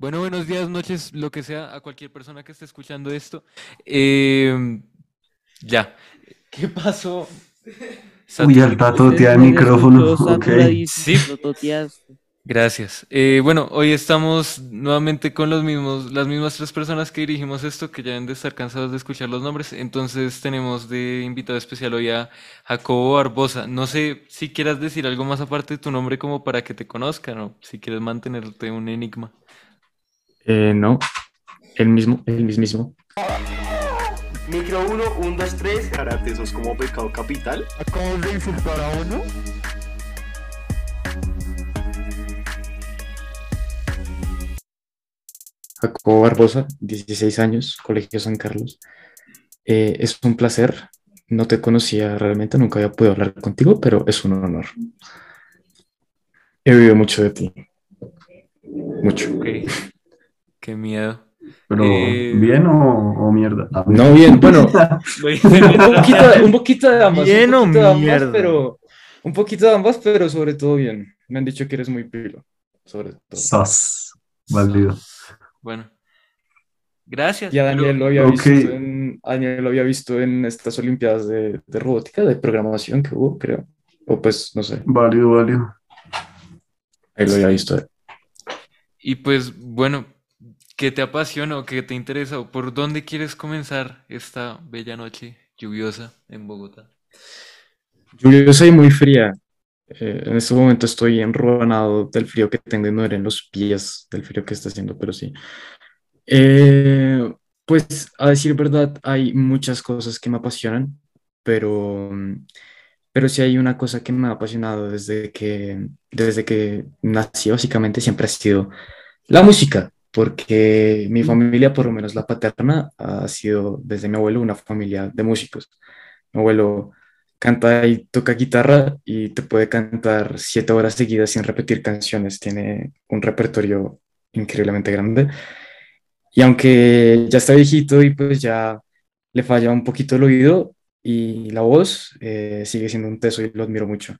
Bueno, buenos días, noches, lo que sea, a cualquier persona que esté escuchando esto. Eh, ya. ¿Qué pasó? Uy, al tatotear el micrófono. Ok. Sí. Gracias. Eh, bueno, hoy estamos nuevamente con los mismos, las mismas tres personas que dirigimos esto, que ya deben de estar cansados de escuchar los nombres. Entonces tenemos de invitado especial hoy a Jacobo Barbosa. No sé si quieras decir algo más aparte de tu nombre como para que te conozcan o si quieres mantenerte un enigma. Eh, no, el mismo, el mismísimo. Micro 1, 1, 2, 3. Karate, eso es como pecado capital. Acabas de insultar a uno. Jacobo Barbosa, 16 años, Colegio San Carlos. Eh, es un placer. No te conocía realmente, nunca había podido hablar contigo, pero es un honor. He oído mucho de ti. Mucho. Ok. Qué miedo. Pero, Eh, ¿bien o, o mierda? Ah, No, bien, bueno, un poquito, un poquito de ambas. Bien o un poquito de ambas, mierda. pero un poquito de ambas, pero sobre todo bien. Me han dicho que eres muy pilo, sobre todo. Sas. Válido. Bueno. Gracias. Y a Daniel pero- lo había visto en, Daniel lo había visto en estas Olimpiadas de, de robótica, de programación que hubo, creo. O pues, no sé, Válido, válido. ahí lo había visto. Y pues, bueno, ¿qué te apasiona o qué te interesa o por dónde quieres comenzar esta bella noche lluviosa en Bogotá? Yo soy muy fría. Eh, en este momento estoy enruanado del frío que tengo y me duelen los pies del frío que está haciendo, pero sí. Eh, pues a decir verdad, hay muchas cosas que me apasionan, pero, pero sí hay una cosa que me ha apasionado desde que, desde que nací, básicamente, siempre ha sido la música, porque mi familia, por lo menos la paterna, ha sido desde mi abuelo una familia de músicos. Mi abuelo canta y toca guitarra y te puede cantar siete horas seguidas sin repetir canciones. Tiene un repertorio increíblemente grande. Y aunque ya está viejito y pues ya le falla un poquito el oído y la voz, eh, sigue siendo un teso y lo admiro mucho.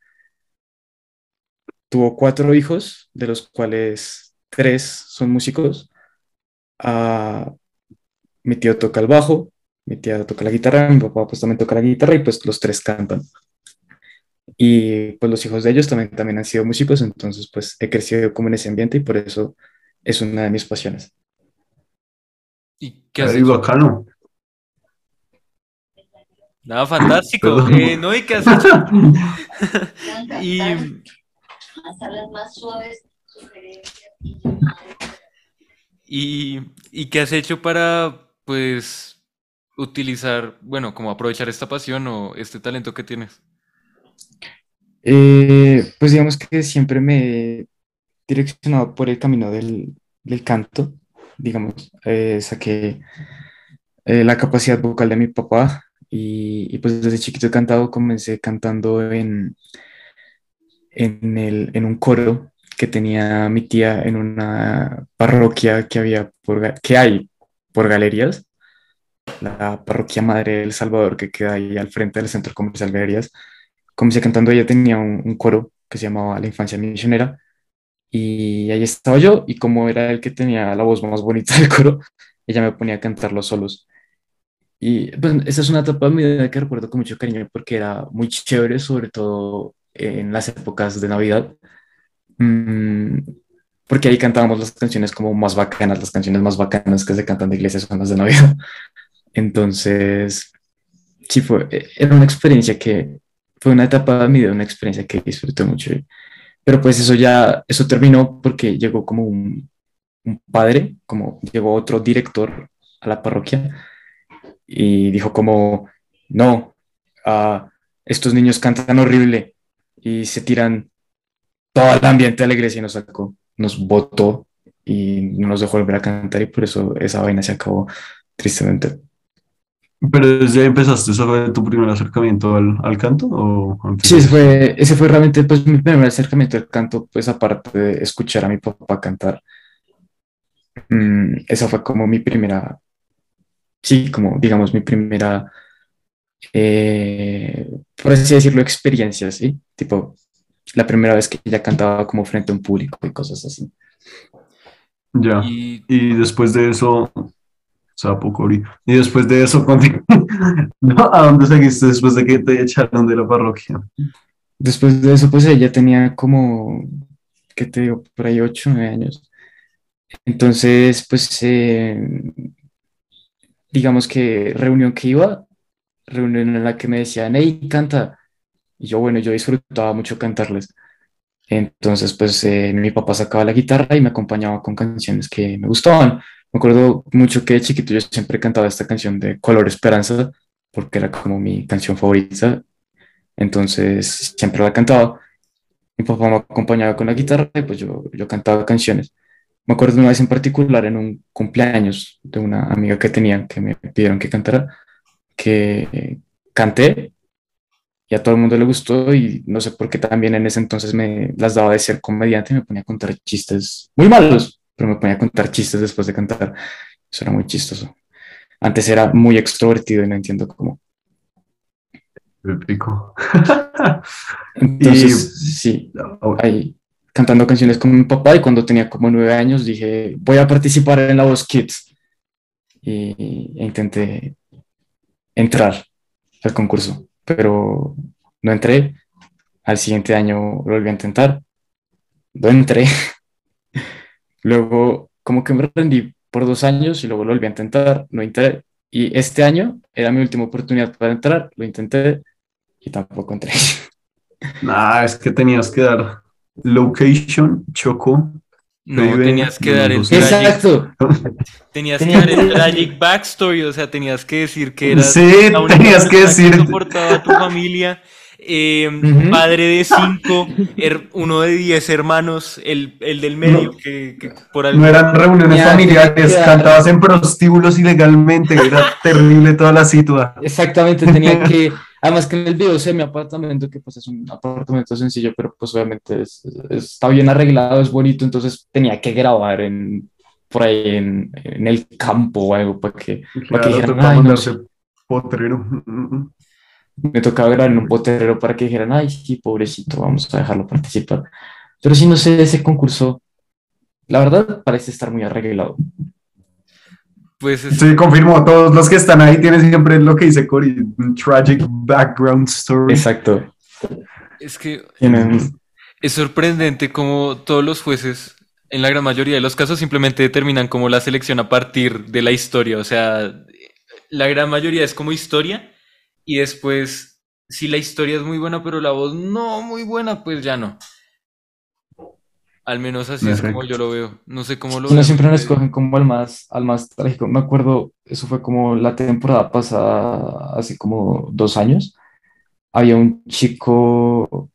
Tuvo cuatro hijos, de los cuales tres son músicos. Ah, mi tío toca el bajo, mi tía toca la guitarra, mi papá pues también toca la guitarra y pues los tres cantan. Y pues los hijos de ellos también, también han sido músicos, entonces pues he crecido como en ese ambiente y por eso es una de mis pasiones. ¿Y qué has hecho? bacano. Nada, fantástico. Eh, ¿no? ¿Y qué has hecho? Y más suaves, sugerencias y ¿Y, qué has hecho para, pues, utilizar, bueno, como aprovechar esta pasión o este talento que tienes? Eh, pues digamos que siempre me he direccionado por el camino del, del canto, digamos, eh, saqué eh, la capacidad vocal de mi papá y, y, pues desde chiquito he cantado, comencé cantando en, en, el, en un coro que tenía mi tía en una parroquia que había por, que hay por galerías, la parroquia Madre del Salvador que queda ahí al frente del centro comercial Galerías. Comencé cantando, ella tenía un, un coro que se llamaba La Infancia Misionera y ahí estaba yo y como era el que tenía la voz más bonita del coro, ella me ponía a cantar los solos. Y pues, esa es una etapa de mi vida que recuerdo con mucho cariño porque era muy chévere, sobre todo en las épocas de Navidad. Mm, porque ahí cantábamos las canciones como más bacanas, las canciones más bacanas que se cantan de iglesias son las de Navidad. Entonces, sí, fue, era una experiencia que, fue una etapa de mi vida, una experiencia que disfruté mucho. Pero pues eso ya, eso terminó porque llegó como un, un padre, como llegó otro director a la parroquia y dijo como, no, ah, estos niños cantan horrible y se tiran todo el ambiente de la iglesia nos sacó, nos botó y no nos dejó volver a cantar y por eso esa vaina se acabó tristemente. Pero desde ahí empezaste, ¿eso fue tu primer acercamiento al, al canto? ¿O Sí, ese fue, ese fue realmente pues, mi primer acercamiento al canto, pues aparte de escuchar a mi papá cantar. Mm, esa fue como mi primera, sí, como digamos mi primera, eh, por así decirlo, experiencia, ¿sí? Tipo, la primera vez que ya cantaba como frente a un público y cosas así. Ya. Y Y después de eso, sapo Cori. Y después de eso, ¿a dónde seguiste después de que te echaron de la parroquia? Después de eso, pues ella tenía como, ¿qué te digo? Por ahí ocho, nueve años. Entonces, pues, eh, digamos que reunión que iba, reunión en la que me decían, hey, canta. Y yo, bueno, yo disfrutaba mucho cantarles. Entonces, pues, eh, mi papá sacaba la guitarra y me acompañaba con canciones que me gustaban. Me acuerdo mucho que de chiquito yo siempre cantaba esta canción de Color Esperanza, porque era como mi canción favorita. Entonces, siempre la cantaba. Mi papá me acompañaba con la guitarra y pues yo, yo cantaba canciones. Me acuerdo una vez en particular en un cumpleaños de una amiga que tenía que me pidieron que cantara, que canté y a todo el mundo le gustó y no sé por qué también en ese entonces me las daba de ser comediante y me ponía a contar chistes muy malos, pero me ponía a contar chistes después de cantar. Eso era muy chistoso. Antes era muy extrovertido y no entiendo cómo. Épico. Entonces, sí, ahí cantando canciones con mi papá y cuando tenía como nueve años dije, voy a participar en La Voz Kids. Y e intenté entrar al concurso, pero no entré. Al siguiente año lo volví a intentar. No entré. Luego, como que me rendí por dos años y luego lo volví a intentar, no entré. Y este año era mi última oportunidad para entrar, lo intenté y tampoco entré. Nah, es que tenías que dar location, choco. No tenías que dar el tragic, Exacto. tenías que dar el tragic backstory, o sea, tenías que decir que eras Sí, la única tenías que decir. soportaba a tu familia, eh, Ujú. padre de cinco, uno de diez hermanos, el, el del medio No. que, que por No algo eran reuniones familiares, cantabas en prostíbulos ilegalmente, era terrible toda la situación. Exactamente, tenía que, además que en el video sé mi apartamento, que pues es un apartamento sencillo, pero pues obviamente es- es- está bien arreglado, es bonito, entonces tenía que grabar en, por ahí en, en el campo o algo para que Claro, dijeran, tocaba "Ay, no mandarse potrero. Me tocaba grabar en un potrero para que dijeran, ay, sí, pobrecito, vamos a dejarlo participar. Pero sí, no sé, ese concurso, la verdad, parece estar muy arreglado. pues es- Sí, confirmo, todos los que están ahí tienen siempre lo que dice Cory, un tragic background story. Exacto. es que Tienen, es sorprendente como todos los jueces, en la gran mayoría de los casos, simplemente determinan como la selección a partir de la historia, o sea, la gran mayoría es como historia y después, si la historia es muy buena pero la voz no muy buena, pues ya no. Al menos así es como yo lo veo. No sé cómo lo no ven siempre nos escogen como al más, al más trágico. Me acuerdo, eso fue como la temporada pasada, hace como dos años. Había un chico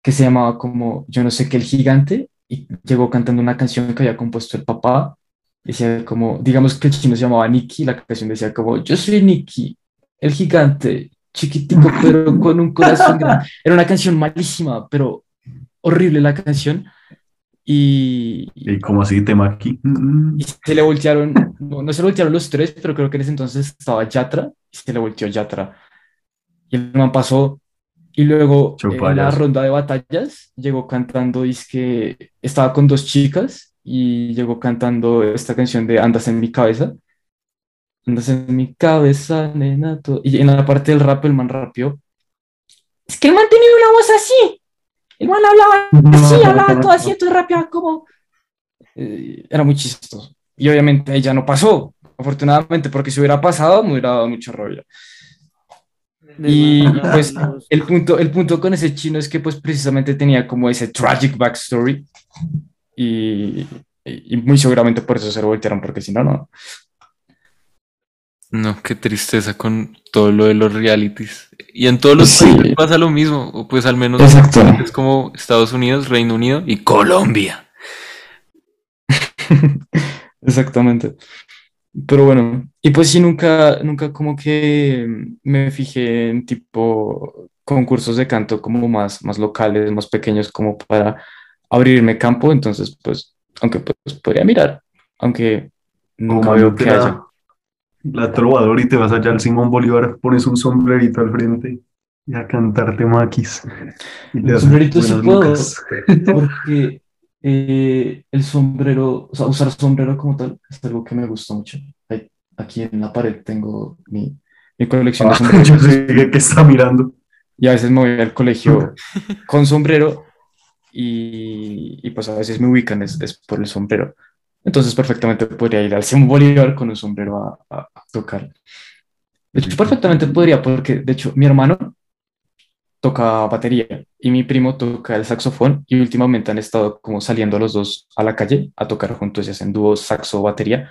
que se llamaba como, yo no sé qué, el gigante, y llegó cantando una canción que había compuesto el papá. Decía como, digamos que el chino se llamaba Nicky, la canción decía como, yo soy Nicky, el gigante, chiquitico, pero con un corazón grande. Era una canción malísima, pero horrible la canción. Y, Y como así, tema aquí. Mm, y se le voltearon, no, no se le voltearon los tres, pero creo que en ese entonces estaba Yatra y se le volteó Yatra. Y el man pasó y luego Chau, en la ronda de batallas llegó cantando, es que estaba con dos chicas y llegó cantando esta canción de Andas en mi cabeza. Andas en mi cabeza, nena. todo- Y en la parte del rap el man rapeó. Es que el man tenía una voz así. El man hablaba así, hablaba todo así, entonces rapeaba como... Eh, era muy chistoso. Y obviamente ella no pasó, afortunadamente, porque si hubiera pasado me hubiera dado mucha rabia. Y pues el punto, el punto con ese chino es que pues precisamente tenía como ese tragic backstory y, y muy seguramente por eso se lo voltearon, porque si no, no. No, qué tristeza con todo lo de los realities. Y en todos los Sí. países pasa lo mismo, o pues al menos Exacto. es como Estados Unidos, Reino Unido y Colombia. Exactamente. Pero bueno, y pues sí, nunca, nunca como que me fijé en tipo concursos de canto como más, más locales, más pequeños, como para abrirme campo. Entonces, pues, aunque pues podría mirar, aunque nunca veo que haya. La, trovador y te vas allá al Simón Bolívar, pones un sombrerito al frente y a cantarte maquis. Haces sombrerito puedo. lucas. Porque Eh, el sombrero, o sea, usar sombrero como tal es algo que me gusta mucho. Aquí en la pared tengo mi, mi colección de Ah, sombreros. yo sé que, que está mirando. Y a veces me voy al colegio con sombrero y, y pues a veces me ubican es, es por el sombrero. Entonces perfectamente podría ir al Simón Bolívar con un sombrero a, a- tocar. De hecho, perfectamente podría, porque de hecho mi hermano toca batería y mi primo toca el saxofón y últimamente han estado como saliendo los dos a la calle a tocar juntos y hacen dúo saxo-batería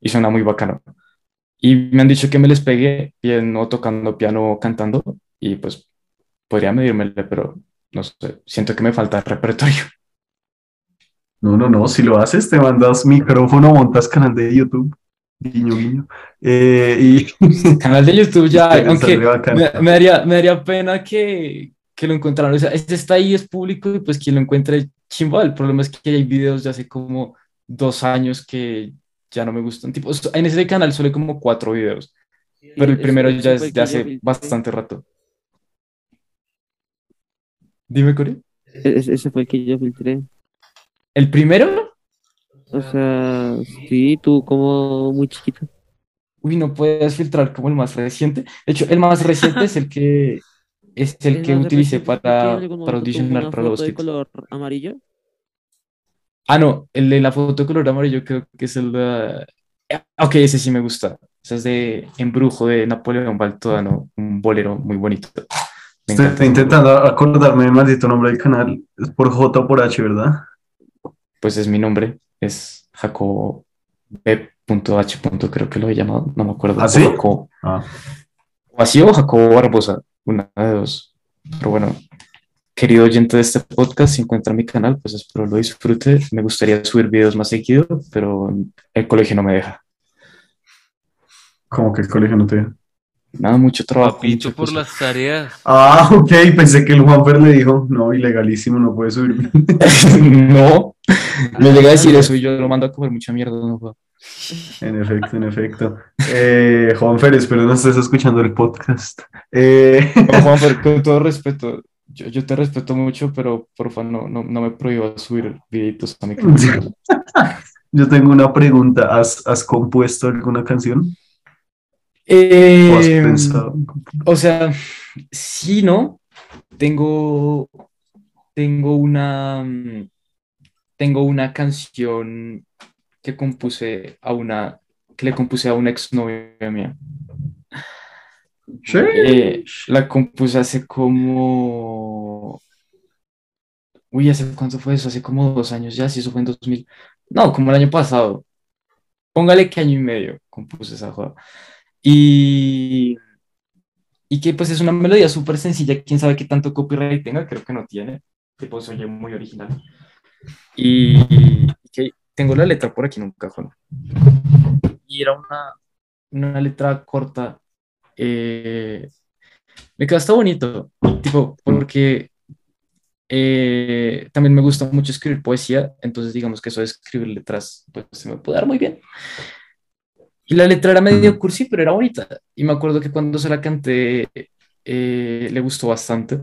y suena muy bacano. Y me han dicho que me les pegue bien o tocando piano o cantando y pues podría medírmele, pero no sé, siento que me falta repertorio. No, no, no. Si lo haces, te mandas micrófono, montas canal de YouTube. Guiño, guiño. Eh, y Canal de YouTube ya aunque me, me daría, me daría pena que, que lo encontraran. O sea, este está ahí, es público y pues quien lo encuentre chimba. El problema es que hay videos de hace como dos años que ya no me gustan. Tipo, en ese canal solo hay como cuatro videos, pero el primero ya es de hace bastante rato. Dime, Corey. E- Ese, ese fue el que yo filtré. ¿El primero? O sea, sí, tú como muy chiquito. Uy, no puedes filtrar como el más reciente. De hecho, el más reciente es el que es el que utilicé para, para audicionar para los foto de color amarillo. Ah, no, el de la foto de color amarillo creo que es el de... Ah, Ok, ese sí me gusta. Ese es de Embrujo de Napoleón Baltodano, un bolero muy bonito. Me estoy encanta. intentando acordarme del maldito nombre del canal. Es por J o por H, ¿verdad? Pues es mi nombre, es Jacobo B.H. creo que lo he llamado, no me acuerdo. ¿Ah, O sí? Jacobo- Ah, o así o Jacobo Barbosa, una de dos. Pero bueno, querido oyente de este podcast, si encuentra mi canal, pues espero lo disfrute. Me gustaría subir videos más seguido, pero el colegio no me deja. como que el colegio no te deja. Nada, mucho trabajo. Papito mucha por cosa. las tareas. Ah, ok, pensé que el Juanfer le dijo, no, ilegalísimo, no puede subir. no, me llega a decir eso y yo lo mando a comer mucha mierda. No. En efecto, en efecto. Eh, Juanfer, espero no estés escuchando el podcast. Eh, No, Juanfer, con todo respeto, yo, yo te respeto mucho, pero por favor no, no, no me prohíbas subir videitos a mi canal. yo tengo una pregunta. ¿Has, has compuesto alguna canción? ¿O has Eh, pensado? o sea, sí, ¿no? Tengo, tengo una, tengo una canción que compuse a una, que le compuse a una exnovia mía. Sí. Eh, la compuse hace como... Uy, ¿hace cuánto fue eso? Hace como dos años ya, si eso fue en 2000. No, como el año pasado. Póngale que año y medio compuse esa joda. Y, y que pues es una melodía súper sencilla. Quién sabe qué tanto copyright tenga, creo que no tiene. Tipo, se oye muy original. Y que tengo la letra por aquí en un cajón. Y era una, una letra corta. eh, me quedó hasta bonito, tipo, porque eh, también me gusta mucho escribir poesía, entonces digamos que eso de escribir letras, pues se me puede dar muy bien. Y la letra era medio cursi, pero era bonita. Y me acuerdo que cuando se la canté, eh, le gustó bastante.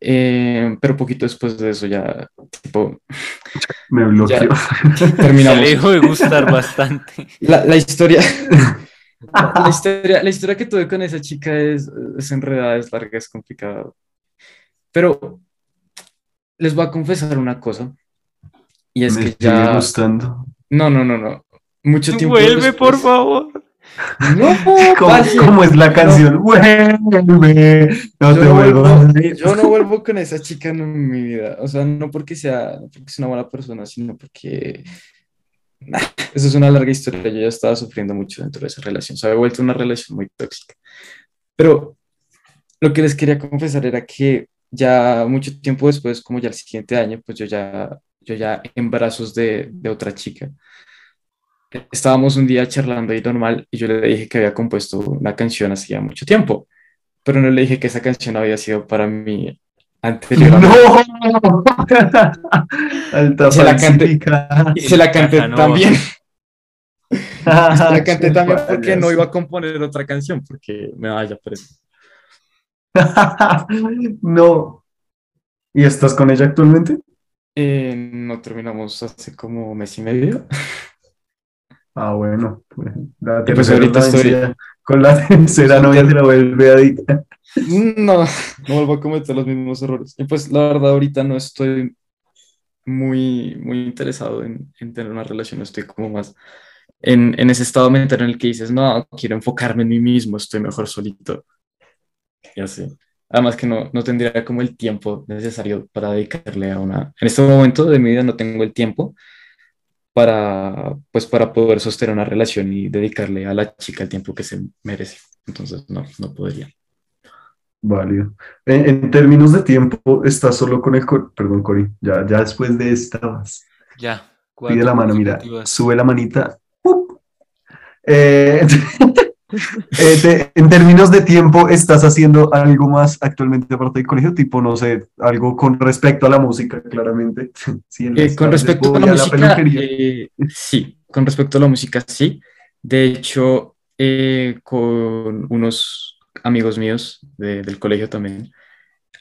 Eh, pero poquito después de eso ya, tipo, Me bloqueó. Se terminamos. le dejó de gustar bastante. La, la historia, la, historia, la historia que tuve con esa chica es, es enredada, es larga, es complicada. Pero les voy a confesar una cosa. Y es Me que ya... gustando. No, no, no, no. Mucho tiempo Vuelve, por después- favor. No, ¿Cómo, cómo es la no. canción? Vuelve. No Yo te no, vuelvas. vuelvo, yo no vuelvo con esa chica en mi vida. O sea, no porque sea, no porque sea una mala persona, sino porque nah, eso es una larga historia. Yo ya estaba sufriendo mucho dentro de esa relación. Se había vuelto una relación muy tóxica. Pero lo que les quería confesar era que ya mucho tiempo después, como ya el siguiente año, pues yo ya, yo ya en brazos de, de otra chica. Estábamos un día charlando ahí normal y yo le dije que había compuesto una canción hacía mucho tiempo pero no le dije que esa canción había sido para mí anterior. ¡No! Alta se la canté. se la canté también. Se la canté también porque no iba a componer otra canción, porque me vaya preso. no. ¿Y estás con ella actualmente? Eh, no terminamos hace como mes y medio. Ah, bueno. Pues, la pues tercera ahorita es la estoy-. Con la tercera novia se la vuelve adicta. No, no vuelvo a cometer los mismos errores. Y pues la verdad ahorita no estoy muy, muy interesado en, en tener una relación, estoy como más en, en ese estado mental en el que dices, no, quiero enfocarme en mí mismo, estoy mejor solito. Y así. Además que no, no tendría como el tiempo necesario para dedicarle a una... En este momento de mi vida no tengo el tiempo para, pues, para poder sostener una relación y dedicarle a la chica el tiempo que se merece. Entonces, no, no podría. Válido. En, en términos de tiempo, estás solo con el... Perdón, Cori. Ya, ya después de esta vas. Ya. Pide la mano, mira. Sube la manita. Eh, eh, te- en términos de tiempo, ¿estás haciendo algo más actualmente aparte del colegio? Tipo, no sé, algo con respecto a la música, claramente. Sí, Eh, con respecto a la música, peluquería. eh, sí, con respecto a la música, sí. De hecho, eh, con unos amigos míos de- del colegio también,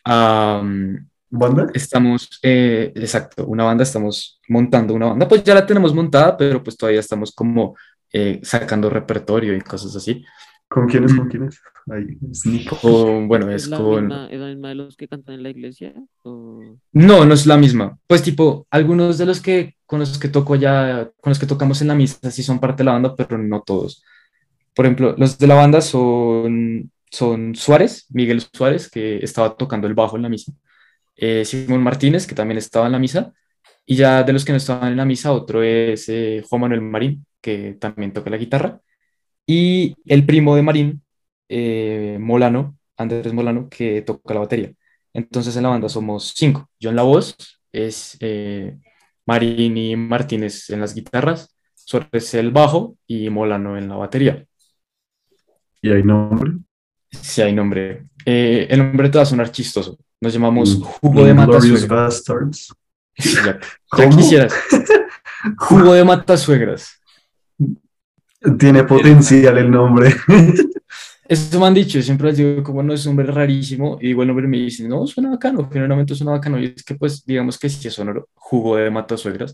am, ¿Banda? estamos, eh, exacto, una banda, estamos montando una banda, pues ya la tenemos montada, pero pues todavía estamos como eh, sacando repertorio y cosas así. ¿Con quiénes? ¿Con quiénes? Ahí, es Nico. Con, bueno, es la con... misma, ¿Es la misma de los que cantan en la iglesia? ¿O... No, no es la misma. Pues tipo, algunos de los que con los que toco ya, con los que tocamos en la misa sí son parte de la banda, pero no todos. Por ejemplo, los de la banda son, son Suárez, Miguel Suárez, que estaba tocando el bajo en la misa, eh, Simón Martínez, que también estaba en la misa, y ya de los que no estaban en la misa, otro es eh, Juan Manuel Marín, que también toca la guitarra, y el primo de Marín, eh, Molano, Andrés Molano, que toca la batería. Entonces en la banda somos cinco. Yo en la voz, es eh, Marín y Martínez en las guitarras, Suárez el bajo y Molano en la batería. ¿Y hay nombre? Si hay nombre. Eh, el nombre te va a sonar chistoso. Nos llamamos Jugo de Matasuegras. Bastards. Ya, ya ¿Cómo? quisieras. Jugo de Matasuegras. Tiene potencial el nombre. Eso me han dicho, siempre les digo como no es un nombre rarísimo, y digo el nombre me dicen, no, suena bacano, generalmente suena bacano, y es que pues digamos que sí es sonoro, jugo de matasuegras,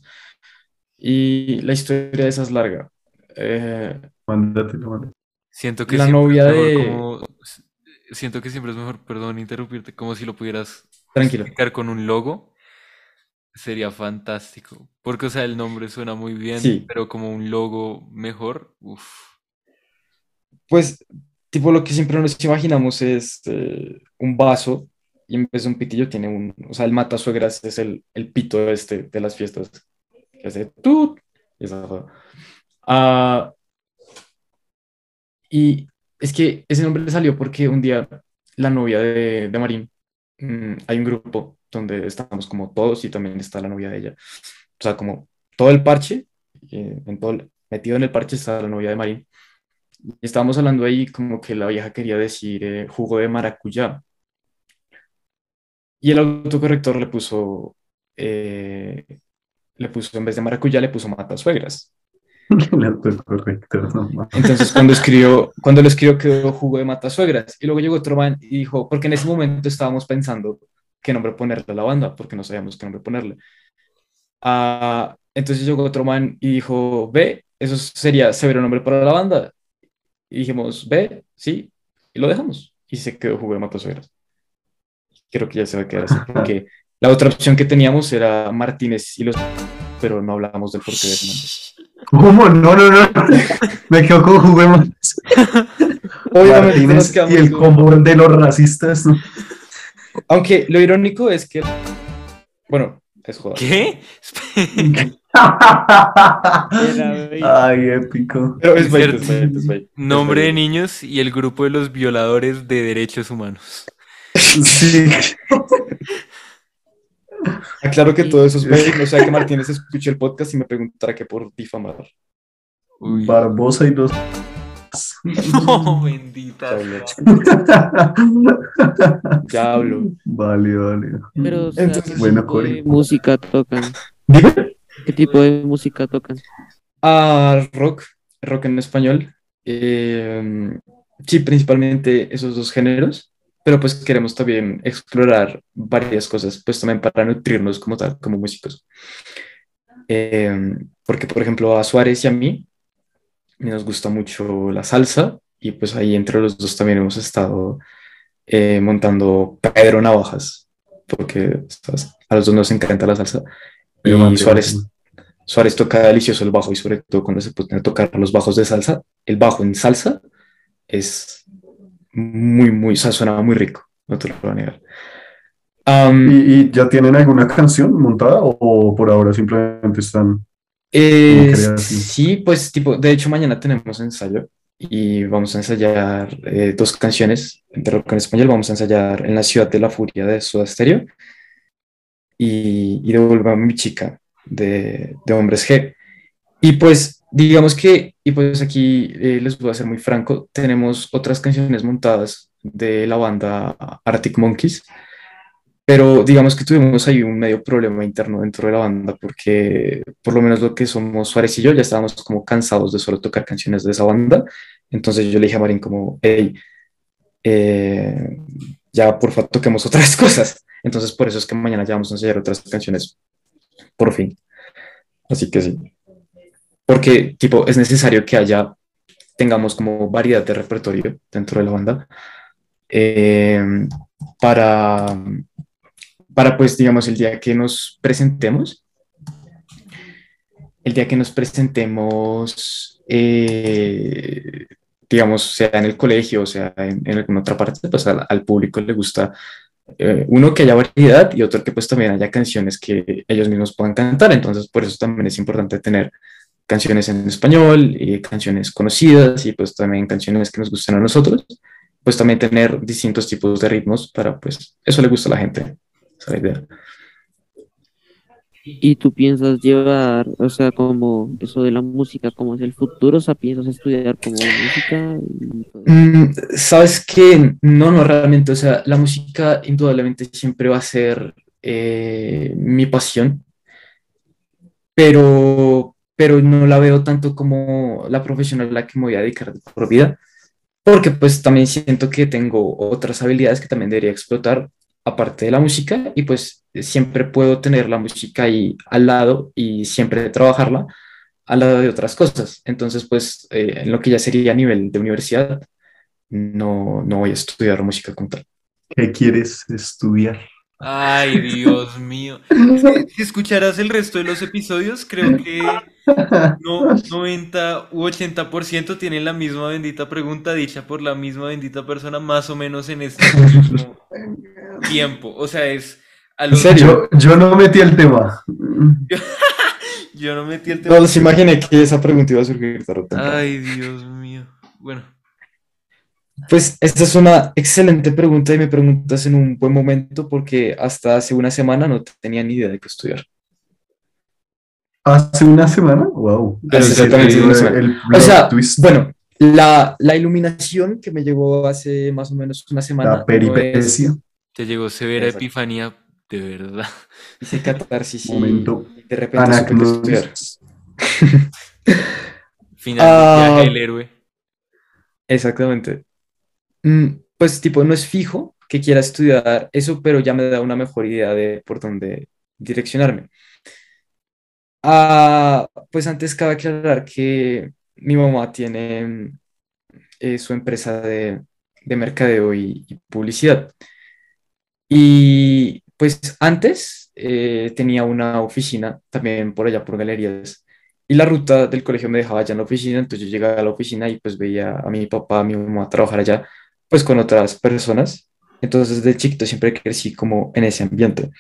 y la historia de esa es larga. Eh, Mándate, mándate. Siento que La siempre novia de- como- Siento que siempre es mejor, perdón, interrumpirte, como si lo pudieras tranquilo. explicar con un logo. Sería fantástico. Porque, o sea, el nombre suena muy bien, Sí. pero como un logo mejor, uff. Pues, tipo, lo que siempre nos imaginamos es eh, un vaso, y en vez de un pitillo tiene un, o sea, el matasuegras es el, el pito este de las fiestas, que hace esa joda. Ah, y es que ese nombre salió porque un día la novia de, de Marín, mm, hay un grupo donde estamos como todos y también está la novia de ella. O sea, como todo el parche, eh, en todo el- metido en el parche está la novia de Marín. Y estábamos hablando ahí como que la vieja quería decir eh, jugo de maracuyá. Y el autocorrector le puso, eh, le puso, en vez de maracuyá, le puso matasuegras. El autocorrecto, no. Entonces, cuando escribió, cuando lo escribió, quedó jugo de matasuegras. Y luego llegó otro man y dijo, porque en ese momento estábamos pensando qué nombre ponerle a la banda, porque no sabíamos qué nombre ponerle. Ah, entonces llegó otro man y dijo, ve, eso sería severo nombre para la banda. Y dijimos, ve, sí, y lo dejamos. Y se quedó jugo de matasuegras. Creo que ya se va a quedar así, porque la otra opción que teníamos era Martínez y los... Pero no hablamos del porqué de ese nombre. ¿Cómo? No, no, no. Me quedo con juguemos. Obviamente nos Martínez y el combo de los racistas. Aunque lo irónico es que, bueno, es joda. ¿Qué? Ay, épico. Pero es bait, es bait, es bait. Nombre Es de niños y el grupo de los violadores de derechos humanos. Sí. Aclaro que todo eso es bait, no sea que Martínez escuche el podcast y me preguntara que por difamar. Uy. Barbosa y los. No, bendita. Ya hablo. Vale, vale. Pero, o sea, Entonces, ¿qué bueno, tipo de música tocan? Dime. ¿Qué tipo de música tocan? Ah, rock, rock en español. Eh, sí, principalmente esos dos géneros. pero pues queremos también explorar varias cosas, pues también para nutrirnos como tal, como músicos. Eh, porque, por ejemplo, a Suárez y a mí nos gusta mucho la salsa y pues ahí entre los dos también hemos estado eh, montando Pedro Navajas, porque ¿sabes? a los dos nos encanta la salsa. Y Suárez, Suárez toca delicioso el bajo y sobre todo cuando se puede tocar los bajos de salsa, el bajo en salsa es muy, muy, o sea, suena muy rico, no te lo voy a negar. Um, ¿Y, ¿Y, ya tienen alguna canción montada o por ahora simplemente están... Eh, sí, pues tipo, de hecho mañana tenemos ensayo y vamos a ensayar eh, dos canciones de rock en español. Vamos a ensayar En la ciudad de la furia de Soda Stereo y, y a mi chica de, de, Hombres G. Y pues digamos que, y pues aquí eh, les voy a ser muy franco, tenemos otras canciones montadas de la banda Arctic Monkeys pero digamos que tuvimos ahí un medio problema interno dentro de la banda porque por lo menos lo que somos Suárez y yo ya estábamos como cansados de solo tocar canciones de esa banda. Entonces yo le dije a Marín como, hey, eh, ya por favor toquemos otras cosas. Entonces por eso es que mañana ya vamos a ensayar otras canciones, por fin. Así que sí. Porque tipo es necesario que haya, tengamos como variedad de repertorio dentro de la banda. Eh, para para pues, digamos, el día que nos presentemos, el día que nos presentemos, eh, digamos, sea en el colegio o sea en, en alguna otra parte, pues al, público le gusta eh, uno que haya variedad y otro que pues también haya canciones que ellos mismos puedan cantar. Entonces, por eso también es importante tener canciones en español y canciones conocidas y pues también canciones que nos gusten a nosotros. Pues también tener distintos tipos de ritmos para pues eso le gusta a la gente esa idea. ¿Y tú piensas llevar, o sea, como eso de la música, como es el futuro? O sea, ¿piensas estudiar como música? Mm, Sabes que no, no realmente, o sea, la música indudablemente siempre va a ser eh, mi pasión, pero, pero no la veo tanto como la profesional a la que me voy a dedicar por vida, porque pues también siento que tengo otras habilidades que también debería explotar aparte de la música y pues siempre puedo tener la música ahí al lado y siempre trabajarla al lado de otras cosas. Entonces, pues eh, en lo que ya sería a nivel de universidad, no, no voy a estudiar música como tal. ¿Qué quieres estudiar? Ay, Dios mío. Si escucharas el resto de los episodios, creo que no, 90 u 80% tienen la misma bendita pregunta dicha por la misma bendita persona, más o menos en este mismo tiempo. O sea, es. A ¿En serio? Yo, yo, no metí el tema. yo no metí el tema. No se imaginé que esa pregunta iba a surgir Ay, Dios mío. Bueno. Pues esta es una excelente pregunta y me preguntas en un buen momento porque hasta hace una semana no tenía ni idea de qué estudiar. ¿Hace una semana? Wow. exactamente El, o sea, bueno, la, la, iluminación que me llegó hace más o menos una semana. La peripecia. Te llegó severa epifanía, de verdad. Hice catarsis y Momento. de repente supe estudiar. Final uh, viaje el héroe. Exactamente. Mm, pues tipo, no es fijo que quiera estudiar eso, pero ya me da una mejor idea de por dónde direccionarme. Ah, pues antes cabe aclarar que mi mamá tiene eh, su empresa de, de mercadeo y, y, publicidad. Y pues antes eh, tenía una oficina también por allá por galerías y la ruta del colegio me dejaba allá en la oficina, entonces yo llegaba a la oficina y pues veía a mi papá, a mi mamá trabajar allá pues con otras personas. Entonces desde chiquito siempre crecí como en ese ambiente.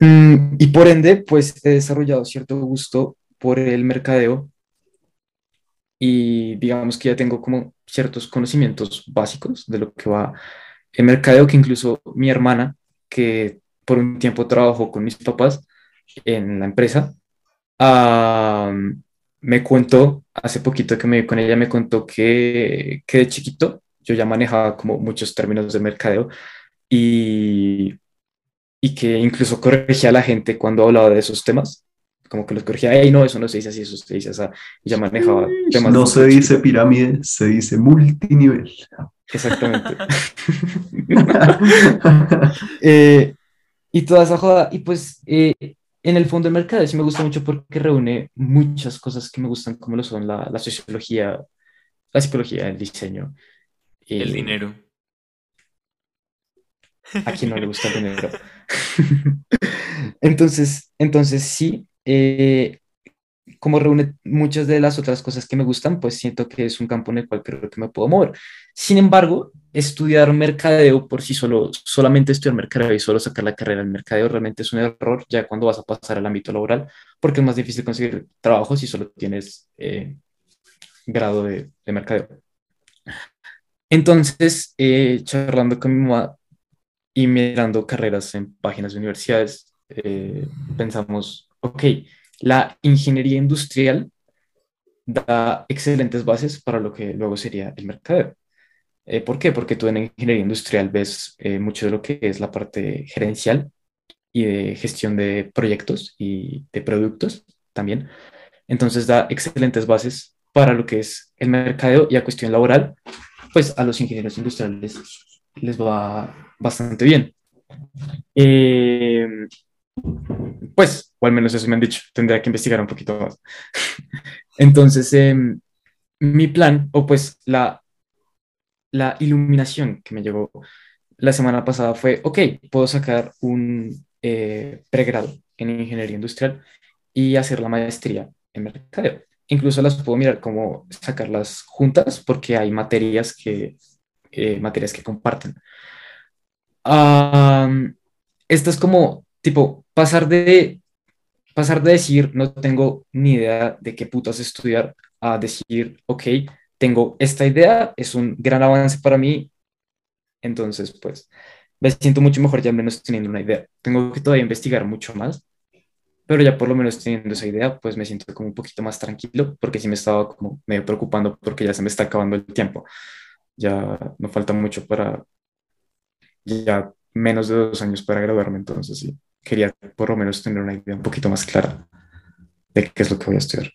Mm, y por ende, pues he desarrollado cierto gusto por el mercadeo y digamos que ya tengo como ciertos conocimientos básicos de lo que va el mercadeo, que incluso mi hermana, que por un tiempo trabajó con mis papás en la empresa, uh, me contó, hace poquito que me con ella, me contó que, que de chiquito yo ya manejaba como muchos términos de mercadeo y, y que incluso corregía a la gente cuando hablaba de esos temas, como que los corregía, hey, no, eso no se dice así, eso se dice así, y ya manejaba temas. No se dice pirámide, se dice multinivel. Exactamente. Eh, y toda esa joda. Y pues eh, en el fondo el mercado sí me gusta mucho porque reúne muchas cosas que me gustan, como lo son la, la sociología, la psicología, el diseño. El dinero. a quien no le gusta el dinero. entonces, entonces sí, eh, como reúne muchas de las otras cosas que me gustan, pues siento que es un campo en el cual creo que me puedo mover. Sin embargo, estudiar mercadeo por sí solo, solamente estudiar mercadeo y solo sacar la carrera en mercadeo realmente es un error ya cuando vas a pasar al ámbito laboral, porque es más difícil conseguir trabajo si solo tienes eh, grado de, de mercadeo. Entonces, eh, charlando con mi mamá y mirando carreras en páginas de universidades, eh, pensamos, ok, la ingeniería industrial da excelentes bases para lo que luego sería el mercadeo. Eh, ¿Por qué? Porque tú en ingeniería industrial ves eh, mucho de lo que es la parte gerencial y de gestión de proyectos y de productos también. Entonces da excelentes bases para lo que es el mercadeo y a cuestión laboral, pues a los ingenieros industriales les va bastante bien. Eh, pues, o al menos eso me han dicho, tendría que investigar un poquito más. Entonces, em, mi plan, o pues la, la iluminación que me llegó la semana pasada fue, ok, puedo sacar un eh, pregrado en ingeniería industrial y hacer la maestría en mercadeo. Incluso las puedo mirar como sacarlas juntas porque hay materias que, eh, materias que comparten. Am, esto es como, tipo, pasar de, pasar de decir no tengo ni idea de qué putas estudiar a decir, ok, tengo esta idea, es un gran avance para mí, entonces pues me siento mucho mejor ya menos teniendo una idea. Tengo que todavía investigar mucho más, pero ya por lo menos teniendo esa idea, pues me siento como un poquito más tranquilo, porque sí me estaba como medio preocupando porque ya se me está acabando el tiempo. Ya no falta mucho para, ya menos de dos años para graduarme, entonces sí, quería por lo menos tener una idea un poquito más clara de qué es lo que voy a estudiar.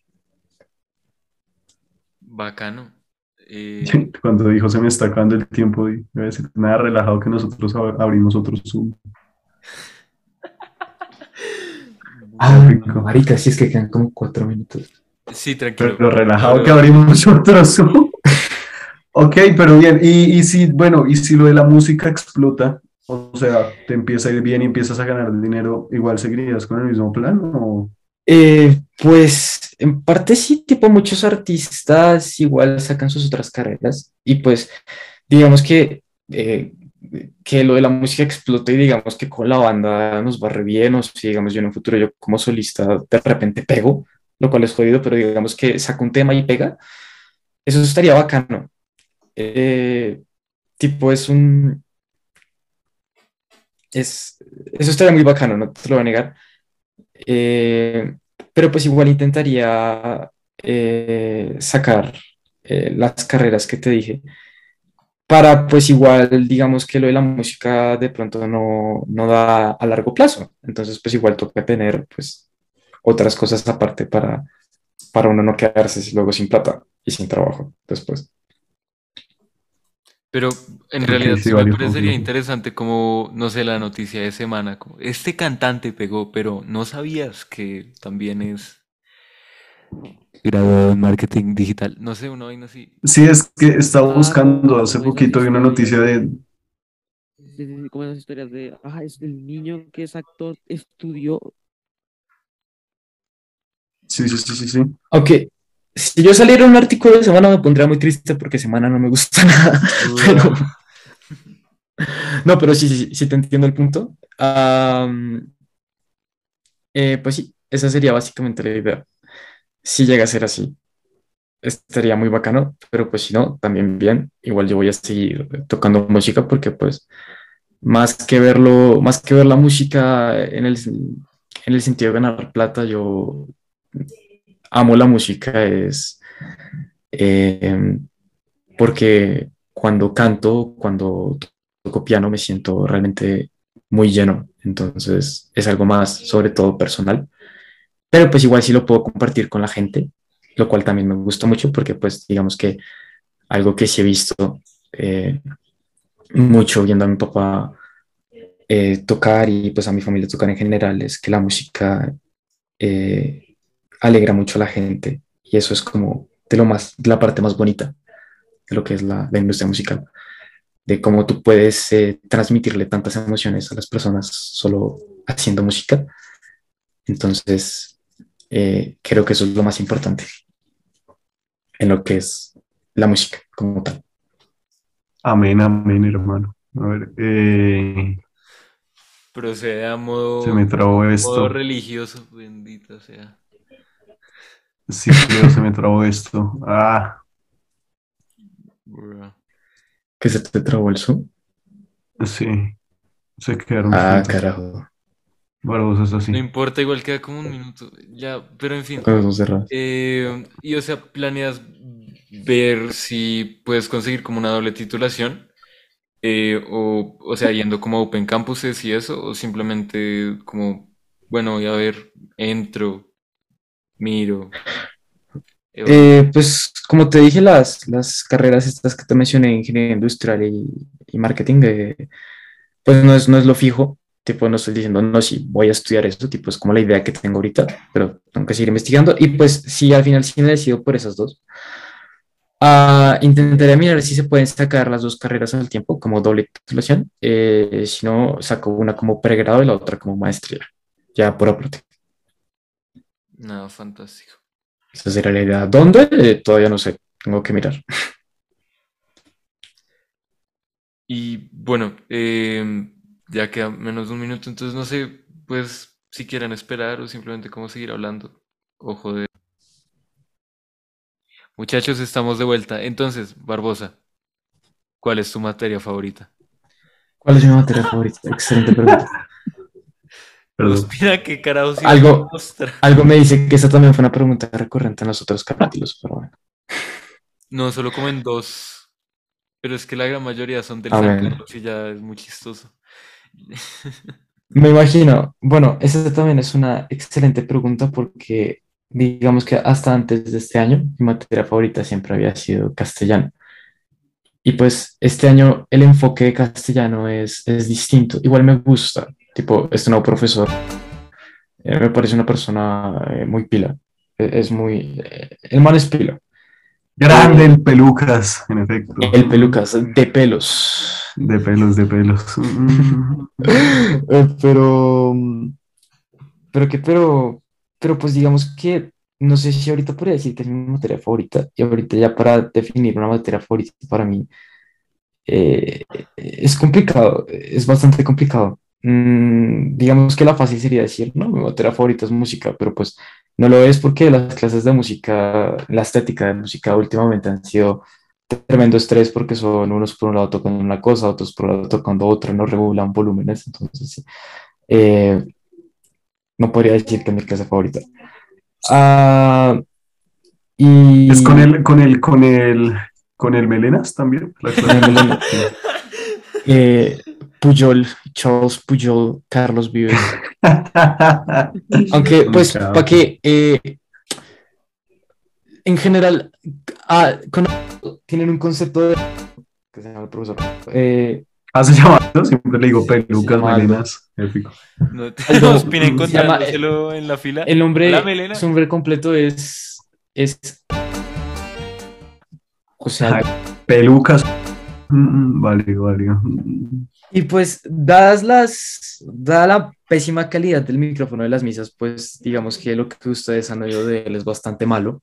Bacano. Eh, Cuando dijo se me está acabando el tiempo, voy a decir nada relajado que nosotros ab- abrimos otro Zoom. Ah, rico. marica, sí es que quedan como cuatro minutos. sí, tranquilo. Pero relajado que abrimos otro Zoom. Ok, pero bien. Y, y si, bueno, y si lo de la música explota, o sea, te empieza a ir bien y empiezas a ganar dinero, ¿igual seguirías con el mismo plan? O... Eh, pues en parte sí, tipo muchos artistas igual sacan sus otras carreras y pues digamos que, eh, que lo de la música explote y digamos que con la banda nos va re bien o si digamos yo en un futuro yo como solista de repente pego, lo cual es jodido, pero digamos que saco un tema y pega, eso estaría bacano. Eh, tipo es un... Es, eso estaría muy bacano, no te lo voy a negar. Eh, pero pues igual intentaría eh, sacar las carreras que te dije para pues igual digamos que lo de la música de pronto no, no da a largo plazo. Entonces pues igual toca tener pues otras cosas aparte para, para uno no quedarse luego sin plata y sin trabajo después. Pero en realidad sí, me parecería interesante como, no sé, la noticia de semana, como, este cantante pegó, pero no sabías que también es graduado en marketing digital. No sé, una vaina así. Sí, es que estaba Ah, buscando hace poquito vi una noticia de... Como esas historias de, ah, es el niño que es actor, estudió. Sí, sí, sí, sí, sí. Aunque si yo saliera un artículo de semana me pondría muy triste porque semana no me gusta nada. Pero- no, pero sí, sí, sí, te entiendo el punto. Eh, pues sí, esa sería básicamente la idea. Si llega a ser así, estaría muy bacano, pero pues si no, también bien. Igual yo voy a seguir tocando música porque pues más que verlo, más que ver la música en el, en el sentido de ganar plata, yo amo la música es eh, porque cuando canto, cuando toco piano, me siento realmente muy lleno. Entonces es algo más, sobre todo personal. Pero pues igual sí lo puedo compartir con la gente, lo cual también me gusta mucho porque pues digamos que algo que sí he visto eh, mucho viendo a mi papá eh, tocar y pues a mi familia tocar en general es que la música eh, alegra mucho a la gente y eso es como de lo más, la parte más bonita de lo que es la, la industria musical, de cómo tú puedes eh, transmitirle tantas emociones a las personas solo haciendo música. Entonces, eh, creo que eso es lo más importante en lo que es la música como tal. Amén, amén, hermano. A ver, eh, Procede a modo, se me trabó modo esto. religioso, bendito sea. Sí, creo, se me trabó esto. Ah, Bro. ¿Que se te trabó el Zoom? sí. Se quedaron Ah, juntos. carajo, Barbosa es así. No importa, igual queda como un minuto. Ya, pero en fin. Eh, y o sea, ¿planeas ver si puedes conseguir como una doble titulación? Eh, o, o sea, yendo como a Open Campuses y eso, o simplemente como, bueno, voy a ver, entro, miro. eh, Eh, pues como te dije, las, las carreras estas que te mencioné, ingeniería industrial y, y marketing, eh, pues no es, no es lo fijo, tipo no estoy diciendo, no, sí, voy a estudiar eso, tipo es como la idea que tengo ahorita, pero tengo que seguir investigando y pues sí, al final sí me decido por esas dos. Ah, intentaré mirar si se pueden sacar las dos carreras al tiempo como doble titulación, eh, si no, saco una como pregrado y la otra como maestría, ya por aparte. nada, fantástico. Esa sería la idea. ¿Dónde? Eh, todavía no sé, tengo que mirar. Y bueno, eh, ya queda menos de un minuto, entonces no sé, pues si quieren esperar o simplemente cómo seguir hablando. Ojo de... Muchachos, estamos de vuelta. Entonces, Barbosa, ¿cuál es tu materia favorita? ¿Cuál es mi materia favorita? Excelente pregunta. Perdón. Pues mira qué carajo Algo-. Algo me dice que esa también fue una pregunta recurrente en los otros capítulos, pero bueno. No, solo como en dos. Pero es que la gran mayoría son del A San. Carlos y ya es muy chistoso. Me imagino, bueno, esa también es una excelente pregunta porque digamos que hasta antes de este año mi materia favorita siempre había sido castellano. Y pues este año el enfoque de castellano es, es distinto. Igual me gusta, tipo, este nuevo profesor eh, me parece una persona eh, muy pila. E- Es muy... eh, el man es pila. Grande el pelucas, en efecto. El pelucas de pelos. De pelos, de pelos. Mm. Eh, Pero, pero que, pero, pero pues digamos que no sé si ahorita podría decir que es mi materia favorita. Y ahorita ya para definir una materia favorita para mí eh, es complicado, es bastante complicado. Mm, digamos que la fácil sería decir, no, mi materia favorita es música, pero pues no lo es porque las clases de música, la estética de música últimamente han sido tremendo estrés porque son unos por un lado tocando una cosa, otros por un lado tocando otra, no regulan volúmenes, entonces. Eh, no podría decir que es mi clase favorita. Ah, y Es con el, con el, con el, con el Melenas también. la. Eh, Puyol, Charles Puyol, Carlos Vives. Aunque, pues, para que eh, en general ah, con- tienen un concepto de que se llama el profesor. Eh, Ah, se llama, ¿no? Siempre le digo pelucas, melenas. Épico. No llama- encontrándoselo en la fila. el nombre, Hola, su nombre completo es, es José Ay. Alberto. Pelucas. Mm, Vale, vale. Y pues, dadas las, dada la pésima calidad del micrófono de las misas, pues digamos que lo que ustedes han oído de él es bastante malo.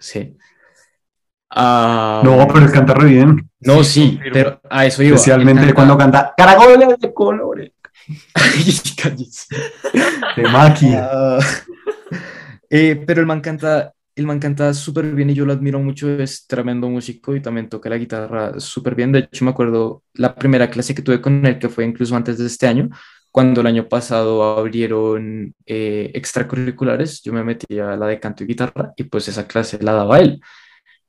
Sí. Ah, No, pero él canta re bien. no, sí, pero a eso iba. Especialmente canta- cuando canta Caracoles de colores. De Maki. Ah, eh, pero el man canta, el man canta súper bien y yo lo admiro mucho, es tremendo músico y también toca la guitarra súper bien. De hecho, me acuerdo la primera clase que tuve con él, que fue incluso antes de este año, cuando el año pasado abrieron eh, extracurriculares, yo me metí a la de canto y guitarra y pues esa clase la daba él.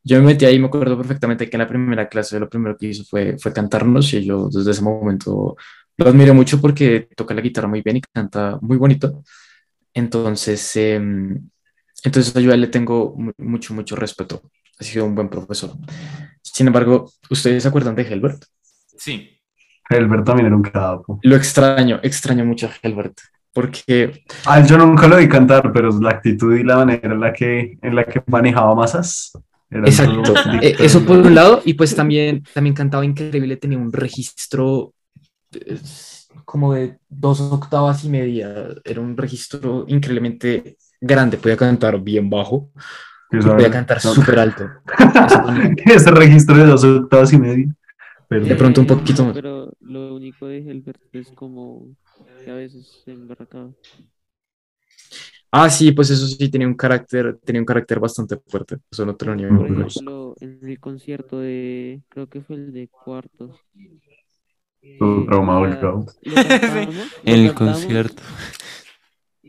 Yo me metí ahí me acuerdo perfectamente que en la primera clase lo primero que hizo fue, fue cantarnos y yo desde ese momento lo admiro mucho porque toca la guitarra muy bien y canta muy bonito. Entonces, em, entonces yo a él le tengo mu- mucho, mucho respeto. ha sido un buen profesor. Sin embargo, ¿ustedes se acuerdan de Helbert? Sí. Helbert también era un capo. Lo extraño, extraño mucho a Helbert, porque A él yo nunca lo vi cantar, pero la actitud y la manera en la que, en la que manejaba masas. era Exacto, Eh, eso por un lado, y pues también, también cantaba increíble, tenía un registro eh, como de dos octavas y media, era un registro increíblemente grande, podía cantar bien bajo, y podía cantar no, súper alto. Ese registro de dos octavas y medio. Pero, De pronto un Eh, poquito más. Pero lo único de Helbert es como que a veces se embarracaba. Ah, sí, pues eso sí, tenía un carácter, tenía un carácter bastante fuerte, eso no te lo niego. Por ejemplo, en el concierto de, creo que fue el de cuartos. Todo eh, traumado el En el concierto.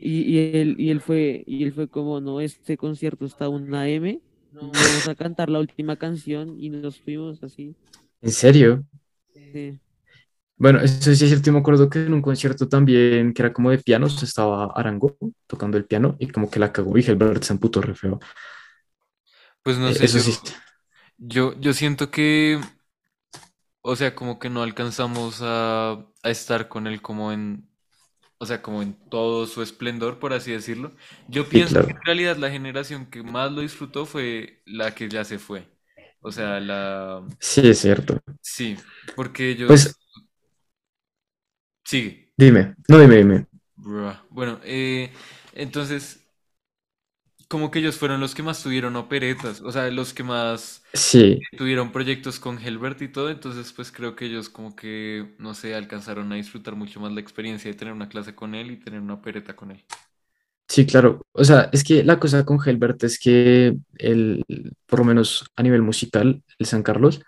Y, y él, y él fue, y él fue como, no, este concierto está a una M, vamos a cantar la última canción y nos fuimos así. ¿En serio? Sí. Bueno, eso sí es cierto, yo me acuerdo que en un concierto también, que era como de pianos, estaba Arango tocando el piano y como que la cagó y Helbert se emputó re feo. Pues no Eh, sé, eso yo, sí. yo, yo siento que, o sea, como que no alcanzamos a, a estar con él como en, o sea, como en todo su esplendor, por así decirlo. Yo pienso claro. que en realidad la generación que más lo disfrutó fue la que ya se fue. O sea, la... Sí, es cierto. Sí, porque ellos... Pues Sigue. dime, no dime, dime. Bueno, eh, entonces, como que ellos fueron los que más tuvieron operetas, o sea, los que más Sí, tuvieron proyectos con Helbert y todo, entonces pues creo que ellos como que, no sé, alcanzaron a disfrutar mucho más la experiencia de tener una clase con él y tener una opereta con él. sí, claro. O sea, es que la cosa con Helbert es que él, por lo menos a nivel musical, el San Carlos,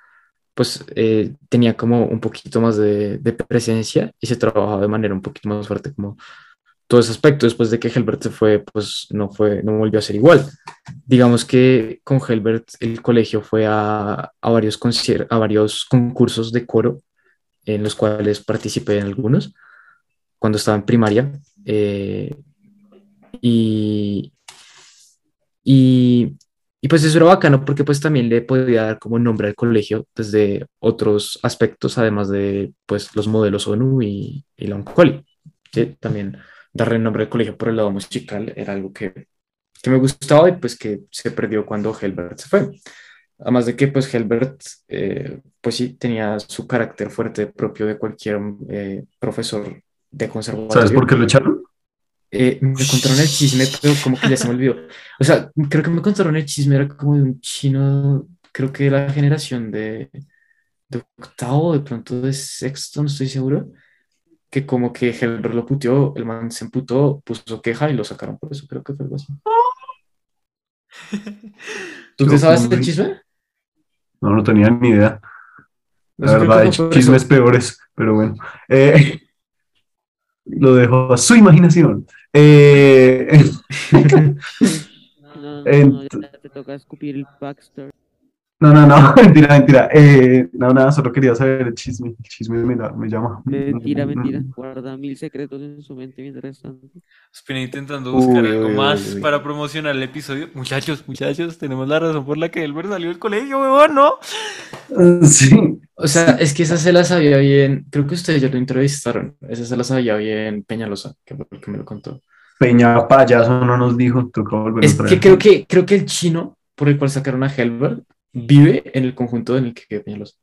pues eh, tenía como un poquito más de, de presencia y se trabajaba de manera un poquito más fuerte como todo ese aspecto. Después de que Helbert se fue, pues no fue, no volvió a ser igual. Digamos que con Helbert el colegio fue a, a varios a varios concursos de coro en los cuales participé en algunos cuando estaba en primaria. eh, y, y, y pues eso era bacano porque pues también le podía dar como nombre al colegio desde otros aspectos, además de pues los modelos ONU y, y la Oncoli. ¿sí? También darle nombre al colegio por el lado musical era algo que, que me gustaba y pues que se perdió cuando Helbert se fue. Además de que pues Helbert eh, pues sí tenía su carácter fuerte propio de cualquier eh, profesor de conservatorio. ¿Sabes por qué lo echaron? Eh, me contaron el chisme, pero como que ya se me olvidó. O sea, creo que me contaron el chisme, era como de un chino, creo que de la generación de, de octavo, de pronto de sexto, no estoy seguro, que como que Helber lo puteó, el man se emputó, puso queja y lo sacaron por eso, creo que fue algo así. ¿Tú te sabes el chisme? No, no tenía ni idea. La verdad, hay chismes eso. peores, pero bueno. Eh, lo dejo a su imaginación. Eh, No, no, no, Ent- ya te toca escupir el backstory. No, no, no, mentira, mentira. Eh, no, nada, solo quería saber el chisme. El chisme me, da- me llama. Mentira, mentira. Guarda mil secretos en su mente mientras tanto. Espera, intentando buscar Uy, algo uy, más uy, uy. para promocionar el episodio. Muchachos, muchachos, tenemos la razón por la que Helbert salió del colegio, weón, ¿no? Sí. O sea, es que esa se la sabía bien, creo que ustedes ya lo entrevistaron, esa se la sabía bien Peñalosa, que fue el que me lo contó. Peña Payaso no nos dijo, tocó volver a Es que creo que creo que el chino por el cual sacaron a Helbert vive en el conjunto en el que quedó Peñalosa.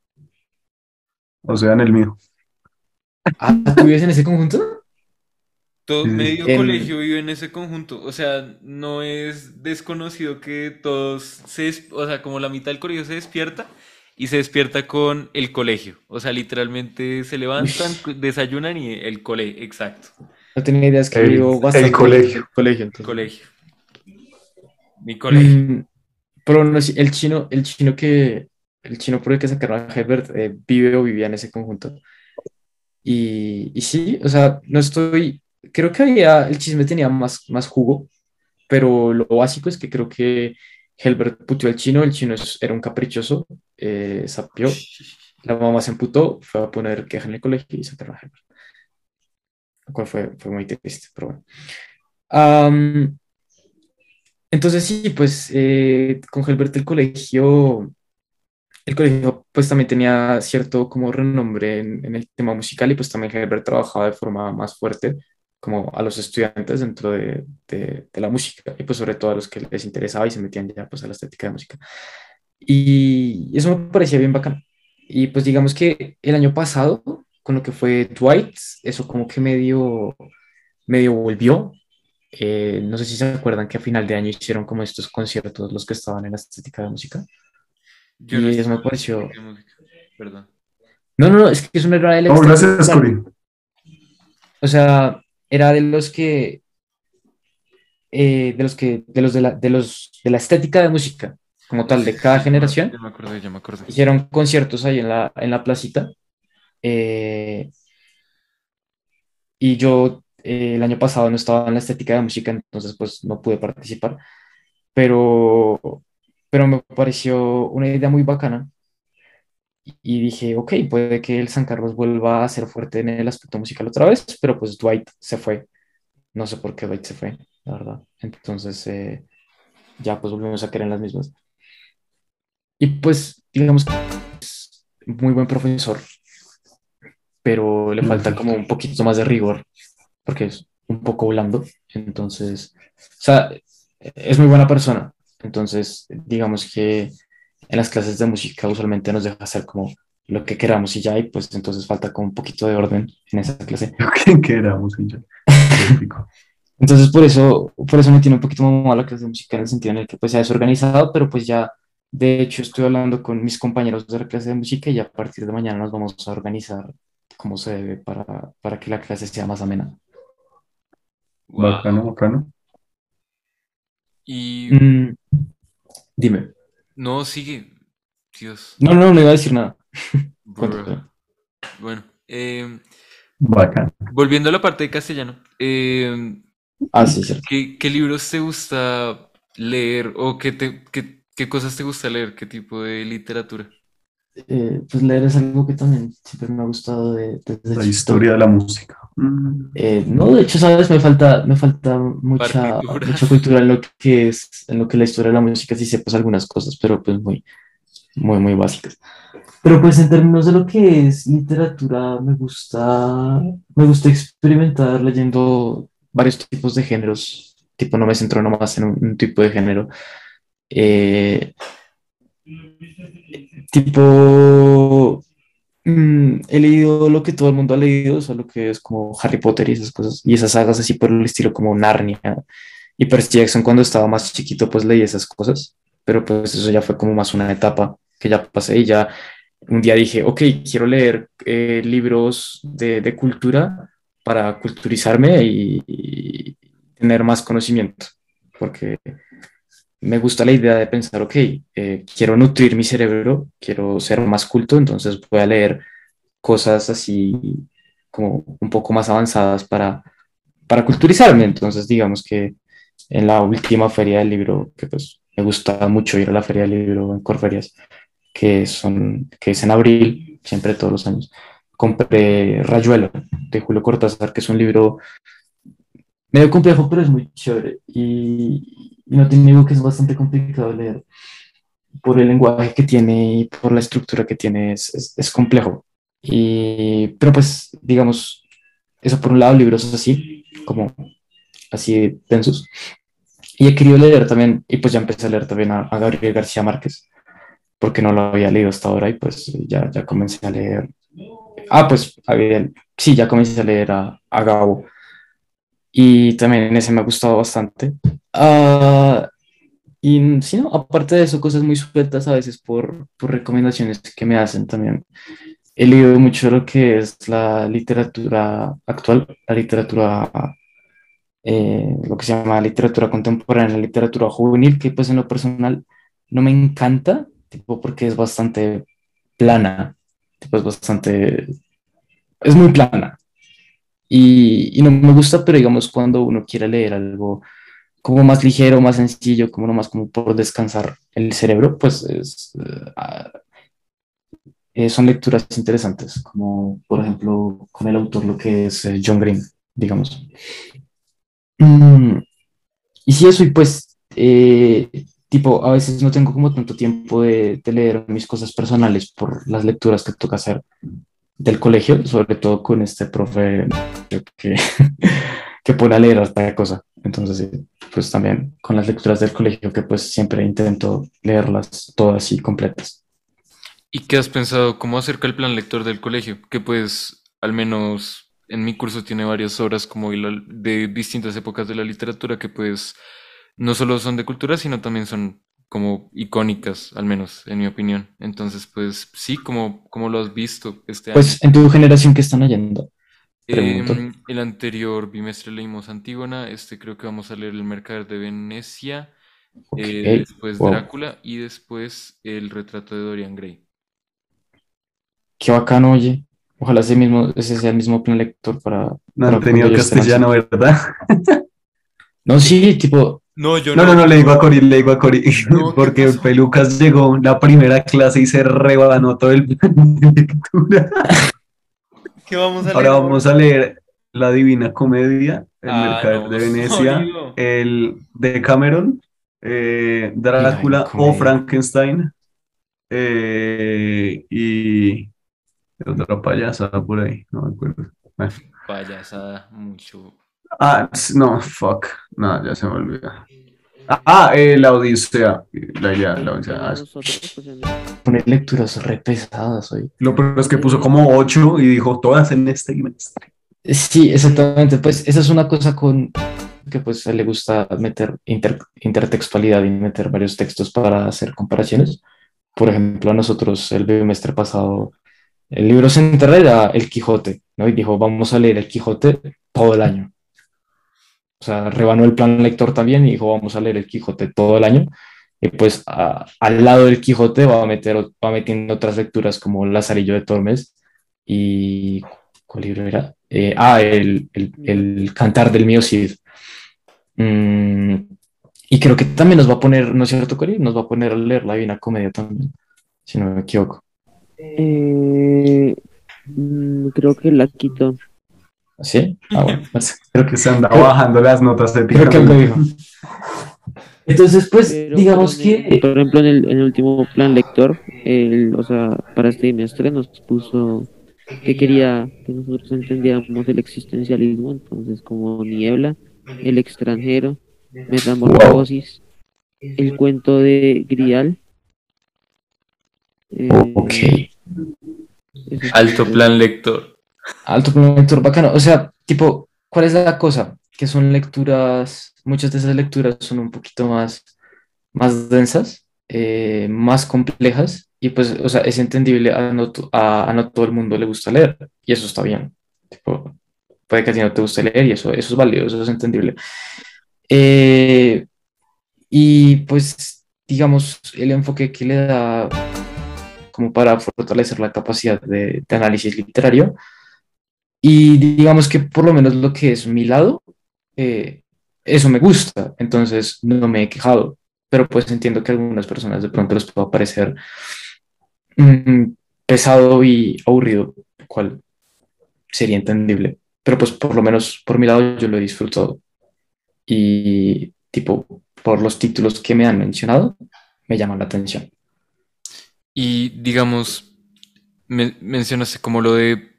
O sea, en el mío. Ah, ¿tú vives en ese conjunto? Todo Sí. medio En- colegio vive en ese conjunto. O sea, no es desconocido que todos se, o sea, como la mitad del colegio se despierta y se despierta con el colegio. O sea, literalmente se levantan, desayunan y el colegio, exacto, No tenía idea, es que El- vivo el bastante colegio. en el colegio. entonces. colegio. Mi colegio. Mm, pero no, el chino, el chino que el chino por el que sacaron a Helbert eh, vive o vivía en ese conjunto. Y, y sí, o sea, no estoy, creo que había, el chisme tenía más, más jugo, pero lo básico es que creo que Helbert puteó al chino, el chino era un caprichoso, eh, sapió, la mamá se emputó, fue a poner queja en el colegio y sacaron a Helbert. Lo cual fue, fue muy triste, pero bueno. Am, entonces sí, pues eh, con Gelbert el colegio, el colegio pues también tenía cierto como renombre en, el tema musical y pues también Gelbert trabajaba de forma más fuerte como a los estudiantes dentro de, de, de, la música y pues sobre todo a los que les interesaba y se metían ya pues a la estética de música. Y eso me parecía bien bacán. Y pues digamos que el año pasado, con lo que fue Dwight, eso como que medio, medio volvió. Eh, no sé si se acuerdan que a final de año hicieron como estos conciertos los que estaban en la estética de música. Yo y no eso me pareció... Perdón. No, no, no, es que eso no era de la Oh, gracias. O sea, era de los que, eh, de los que, de los de la, de los de la estética de música, como tal, de cada generación. Ya me acordé, ya me acordé. Hicieron conciertos ahí en la, en la placita. eh, y yo eh, el año pasado no estaba en la estética de música, entonces pues no pude participar. Pero, pero me pareció una idea muy bacana. Y dije, ok, puede que el San Carlos vuelva a ser fuerte en el aspecto musical otra vez, pero pues Dwight se fue. No sé por qué Dwight se fue, la verdad. Entonces eh, ya pues volvimos a quedar en las mismas. Y pues digamos que es muy buen profesor, pero le falta como un poquito más de rigor, porque es un poco blando. Entonces, o sea, es muy buena persona. Entonces, digamos que en las clases de música usualmente nos deja hacer como lo que queramos y ya, y pues entonces falta como un poquito de orden en esa clase. ¿Qué, qué éramos? Y ya. Entonces por eso, por eso me tiene un poquito mal la clase de música en el sentido en el que pues se ha desorganizado, pero pues ya, de hecho estoy hablando con mis compañeros de la clase de música y a partir de mañana nos vamos a organizar como se debe para, para que la clase sea más amena. Wow. Bacano, bacano. Y Mm, dime. no, sigue. Dios. No, no, no iba a decir nada. Bueno, eh, Bacano. volviendo a la parte de castellano, eh, Ah, sí, cierto. ¿qué, qué libros te gusta leer o qué, te, qué, qué cosas te gusta leer? ¿Qué tipo de literatura? Eh, pues leer es algo que también siempre me ha gustado de, desde La historia de la música. Mm. Eh, no, de hecho, sabes, me falta, me falta mucha, mucha cultura en lo que es, en lo que la historia de la música sí sé pues algunas cosas, pero pues muy, muy, muy básicas. Pero pues en términos de lo que es literatura, me gusta, me gusta experimentar leyendo varios tipos de géneros, tipo no me centro nomás en un, un tipo de género. Eh, tipo, mm, he leído lo que todo el mundo ha leído, o sea, lo que es como Harry Potter y esas cosas, y esas sagas así por el estilo como Narnia y Percy Jackson cuando estaba más chiquito pues leí esas cosas, pero pues eso ya fue como más una etapa que ya pasé y ya un día dije, ok, quiero leer eh, libros de, de cultura para culturizarme y tener más conocimiento, porque me gusta la idea de pensar, ok, eh, quiero nutrir mi cerebro, quiero ser más culto, entonces voy a leer cosas así como un poco más avanzadas para, para culturizarme. Entonces, digamos que en la última feria del libro, que pues me gusta mucho ir a la feria del libro en Corferias, que, son, que es en abril, siempre todos los años, compré Rayuela de Julio Cortázar, que es un libro medio complejo, pero es muy chévere. Y, y no te niego que es bastante complicado leer. Por el lenguaje que tiene y por la estructura que tiene, es, es, complejo. Y, pero pues, digamos, eso por un lado, libros así, como así densos. Y he querido leer también, y pues ya empecé a leer también a, a Gabriel García Márquez, porque no lo había leído hasta ahora y pues ya, ya comencé a leer. Ah, pues, había, sí, ya comencé a leer a, a Gabo y también ese me ha gustado bastante. Ah, y sí, no, aparte de eso, cosas muy sueltas a veces por, por recomendaciones que me hacen también. He leído mucho lo que es la literatura actual, la literatura, eh, lo que se llama literatura contemporánea, la literatura juvenil, que pues en lo personal no me encanta, tipo porque es bastante plana, tipo es bastante, es muy plana, y, y, no me gusta, pero digamos cuando uno quiere leer algo como más ligero, más sencillo, como nomás como por descansar el cerebro, pues es, uh, eh, son lecturas interesantes, como por ejemplo con el autor lo que es eh, John Green, digamos. Mm, y si eso, y pues eh, tipo, a veces no tengo como tanto tiempo de, de leer mis cosas personales por las lecturas que toca hacer del colegio, sobre todo con este profe que, que pone a leer esta cosa. Entonces, sí, pues también con las lecturas del colegio que pues siempre intento leerlas todas y completas. ¿Y qué has pensado? ¿Cómo acerca el plan lector del colegio? Que pues al menos en mi curso tiene varias obras como de distintas épocas de la literatura que pues no solo son de cultura, sino también son como icónicas, al menos en mi opinión. Entonces, pues sí, como, como lo has visto este año. Pues en tu generación, ¿qué están leyendo? Em, el anterior bimestre leímos Antígona, este creo que vamos a leer El Mercader de Venecia, eh, después wow. Drácula y después El retrato de Dorian Gray. Qué bacano, oye. Ojalá ese mismo, ese sea el mismo plan lector para... No han tenido castellano, ¿verdad? No, sí, tipo, No, yo No, no, no, le digo a Cori, le digo a Cori, No, ¿qué porque? Pelucas llegó la primera clase y se rebanó todo el plan de lectura. ¿Qué vamos a Ahora vamos a leer La Divina Comedia, El Ah, Mercader no, de Venecia, el de Cameron, eh, Drácula o. Frankenstein, eh, y otra payasada por ahí, no me acuerdo. Payasada, mucho. Ah, no, fuck, no, ya se me olvidó. Ah, eh, La Odisea, la, ya, la Odisea, ah, Nosotros, pues, lecturas re pesadas hoy. Lo peor es que puso como ocho y dijo todas en este trimestre. Sí, exactamente. Pues esa es una cosa con que pues le gusta meter inter- intertextualidad y meter varios textos para hacer comparaciones. Por ejemplo, a nosotros el bimestre pasado, el libro central era El Quijote, ¿no? Y dijo, vamos a leer El Quijote todo el año. O sea, rebanó el plan lector también y dijo, vamos a leer El Quijote todo el año. Y pues al lado del Quijote va a meter, va metiendo otras lecturas como Lazarillo de Tormes y ¿cuál libro era? Eh, ah, el, el, el Cantar del Mío Cid. Mm, y creo que también nos va a poner, ¿no es cierto, Cori? Nos va a poner a leer la Divina Comedia también, si no me equivoco. Eh, mm, creo que la quito. ¿Sí? Ah, bueno, no sé. Creo que se anda bajando las notas de Creo que algo dijo. Entonces, pues, Pero, digamos pero en el- que... por ejemplo, en el, en el último plan lector, el, o sea, para este trimestre nos puso que quería que nosotros entendiéramos el existencialismo, entonces como Niebla, El extranjero, Metamorfosis, el cuento de Grial. eh, Ok. Alto plan lector. Alto lector bacano. O sea, tipo, ¿cuál es la cosa? Que son lecturas, muchas de esas lecturas son un poquito más, más densas, eh, más complejas, y pues, o sea, es entendible, a no, todo el mundo le gusta leer, y eso está bien. Tipo, puede que a ti no te guste leer, y eso, eso es válido, eso es entendible. Eh, y pues, digamos, el enfoque que le da como para fortalecer la capacidad de análisis literario. Y digamos que por lo menos lo que es mi lado, eh, eso me gusta, entonces no me he quejado, pero pues entiendo que a algunas personas de pronto les pueda parecer mm, pesado y aburrido, cual sería entendible, pero pues por lo menos por mi lado yo lo he disfrutado y tipo por los títulos que me han mencionado me llaman la atención. Y digamos, me- como lo de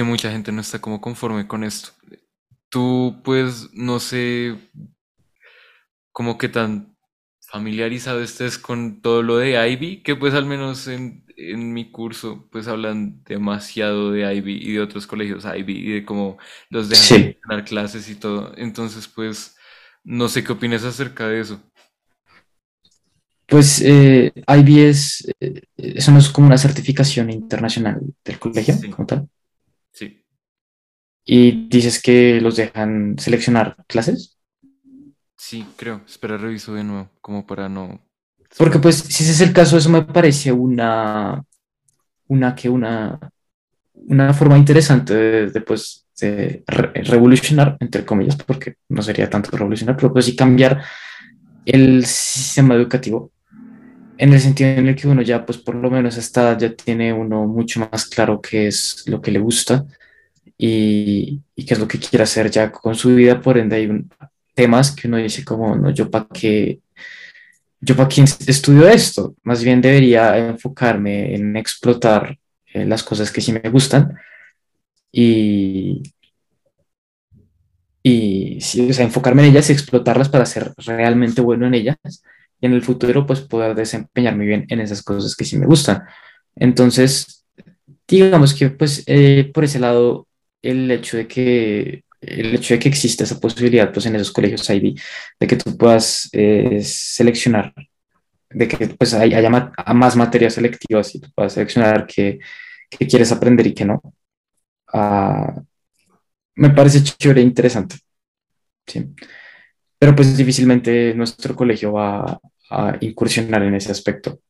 que mucha gente no está como conforme con esto. Tú, pues, no sé, como que tan familiarizado estés con todo lo de Ivy, que pues al menos en, en mi curso, pues hablan demasiado de Ivy y de otros colegios Ivy y de cómo los dejan Sí. dar clases y todo. Entonces, pues, no sé qué opinas acerca de eso. Pues eh, IB es, eh, eso no es como una certificación internacional del colegio, Sí. como tal. Y dices que los dejan seleccionar clases. Sí, creo. Espera, reviso de nuevo, como para no. Porque pues si ese es el caso, eso me parece una, una que una, una forma interesante de, de, pues, de re- revolucionar, entre comillas, porque no sería tanto revolucionar, pero pues sí cambiar el sistema educativo en el sentido en el que uno ya, pues por lo menos está, ya tiene uno mucho más claro qué es lo que le gusta y, y qué es lo que quiere hacer ya con su vida, por ende hay un, temas que uno dice como, no, yo para qué, yo para qué estudio esto, más bien debería enfocarme en explotar eh, las cosas que sí me gustan. Y, y sí, o sea, enfocarme en ellas y explotarlas para ser realmente bueno en ellas. Y en el futuro pues poder desempeñarme bien en esas cosas que sí me gustan. Entonces, digamos que pues eh, por ese lado el hecho de que el hecho de que exista esa posibilidad pues en esos colegios ID de que tú puedas eh, seleccionar de que pues haya más materias selectivas y tú puedas seleccionar qué, quieres aprender y qué no ah, me parece chévere e interesante sí. pero pues difícilmente nuestro colegio va a incursionar en ese aspecto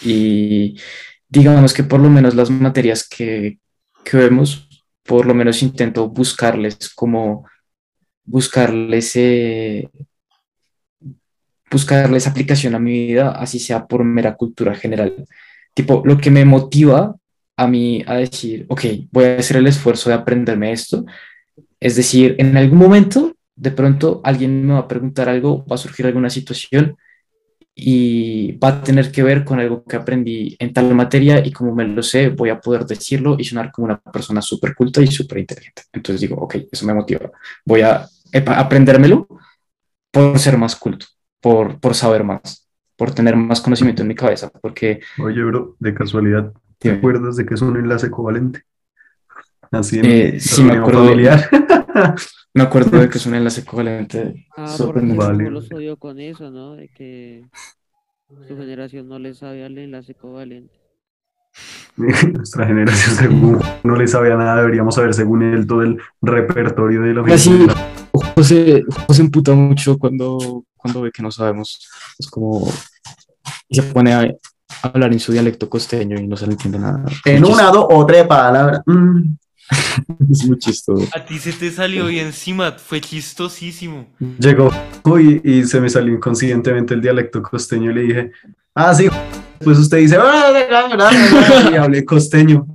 y digamos que por lo menos las materias que, que vemos por lo menos intento buscarles como buscarles eh, buscarles aplicación a mi vida, así sea por mera cultura general. Tipo, lo que me motiva a mí a decir, ok, voy a hacer el esfuerzo de aprenderme esto, es decir, en algún momento, de pronto alguien me va a preguntar algo, va a surgir alguna situación y va a tener que ver con algo que aprendí en tal materia y como me lo sé, voy a poder decirlo y sonar como una persona súper culta y súper inteligente. Entonces digo, ok, eso me motiva. Voy a aprendérmelo por ser más culto, por, por saber más, por tener más conocimiento en mi cabeza, porque... Oye, bro, de casualidad, ¿te acuerdas de que es un enlace covalente? Así eh, sí, me acuerdo. Familiar. me acuerdo de que es un enlace covalente. Ah, vale. los odio con eso, ¿no? De que su generación no le sabe al enlace covalente. Nuestra generación según no le sabía nada, deberíamos saber según él todo el repertorio de la Así, José, José emputa mucho cuando, cuando ve que no sabemos. Es como y se pone a hablar en su dialecto costeño y no se le entiende nada. En una, dos o tres palabras. Mm. es muy chistoso. A ti se te salió bien encima, fue chistosísimo. Llegó y, se me salió inconscientemente el dialecto costeño y le dije, ah, sí, pues usted dice, ah, y hablé costeño.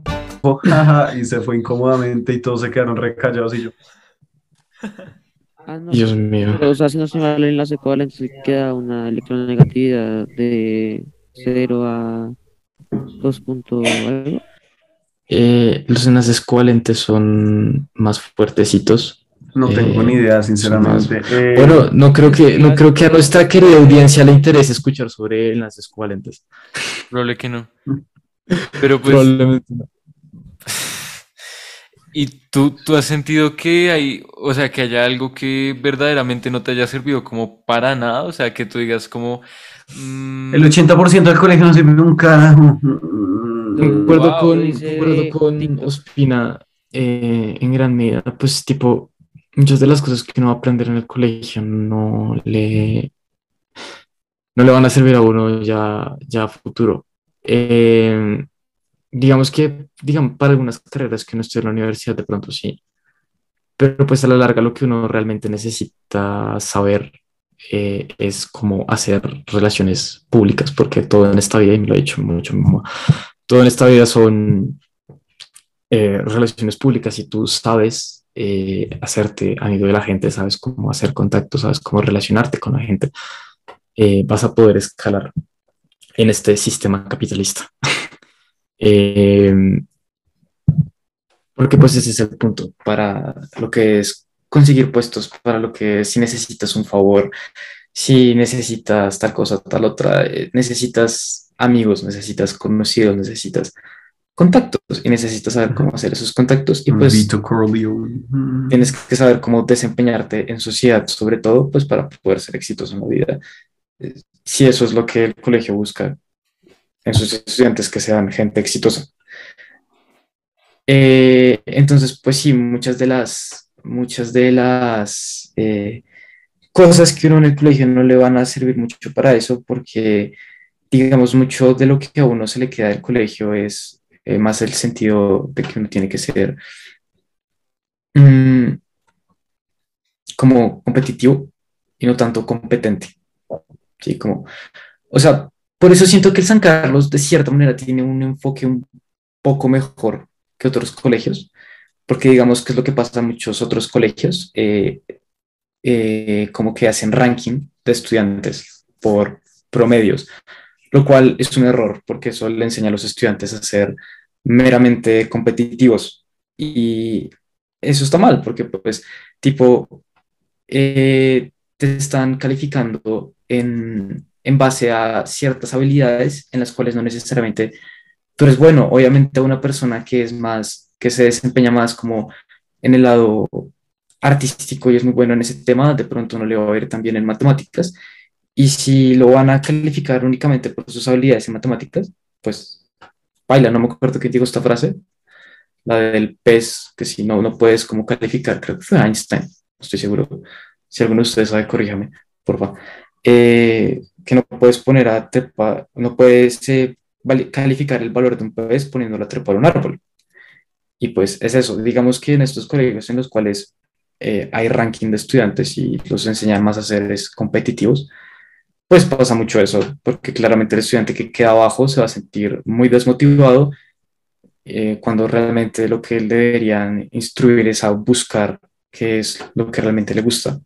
y se fue incómodamente y todos se quedaron recallados y yo. Ah, Dios mío. Pero, o sea, si no se vale el enlace covalente, queda una electronegatividad de 0 a 2 algo. Eh, los enlaces covalentes son más fuertecitos. No tengo ni idea, sinceramente. Eh, bueno, no creo que no creo que a nuestra querida audiencia le interese escuchar sobre enlaces covalentes. Probable que no. Pero pues. Probablemente no. ¿Y tú, tú has sentido que hay, o sea, que haya algo que verdaderamente no te haya servido como para nada? O sea, que tú digas como... Mm, El 80% del colegio no sirve nunca. Concuerdo con, con Ospina eh, en gran medida, pues tipo, muchas de las cosas que uno va a aprender en el colegio no le, no le van a servir a uno ya, ya a futuro. Eh, digamos que, digamos, para algunas carreras que uno estudia en la universidad de pronto sí, pero pues a la larga lo que uno realmente necesita saber eh, es cómo hacer relaciones públicas, porque todo en esta vida, y me lo ha dicho mucho mi mamá, todo en esta vida son eh, relaciones públicas y tú sabes eh, hacerte amigo de la gente, sabes cómo hacer contacto, sabes cómo relacionarte con la gente, eh, vas a poder escalar en este sistema capitalista. porque pues ese es el punto para lo que es conseguir puestos, para lo que si necesitas un favor, si necesitas tal cosa, tal otra, necesitas amigos, necesitas conocidos, necesitas contactos y necesitas saber cómo hacer esos contactos y pues tienes que saber cómo desempeñarte en sociedad, sobre todo pues para poder ser exitoso en la vida. Eh, si eso es lo que el colegio busca en sus estudiantes, que sean gente exitosa. Eh, entonces, pues sí, muchas de las, muchas de las eh, cosas que uno en el colegio no le van a servir mucho para eso porque digamos, mucho de lo que a uno se le queda del colegio es eh, más el sentido de que uno tiene que ser mm, como competitivo y no tanto competente. Sí, como, o sea, por eso siento que el San Carlos de cierta manera tiene un enfoque un poco mejor que otros colegios, porque digamos que es lo que pasa en muchos otros colegios. Eh, eh, como que hacen ranking de estudiantes por promedios, lo cual es un error porque eso le enseña a los estudiantes a ser meramente competitivos y eso está mal porque pues tipo eh, te están calificando en, en base a ciertas habilidades en las cuales no necesariamente tú eres bueno. Obviamente una persona que es más, que se desempeña más como en el lado artístico y es muy bueno en ese tema, de pronto no le va a ver también en matemáticas. Y si lo van a calificar únicamente por sus habilidades en matemáticas, pues baila, no me acuerdo qué digo esta frase, la del pez, que si no, no puedes como calificar, creo que fue Einstein, no estoy seguro. Si alguno de ustedes sabe, corríjame, por favor. Eh, que no puedes poner a trepar, no puedes eh, calificar el valor de un pez poniéndolo a trepar un árbol. Y pues es eso, digamos que en estos colegios en los cuales eh, hay ranking de estudiantes y los enseñan más a ser competitivos, pues pasa mucho eso, porque claramente el estudiante que queda abajo se va a sentir muy desmotivado eh, cuando realmente lo que deberían instruir es a buscar qué es lo que realmente le gusta,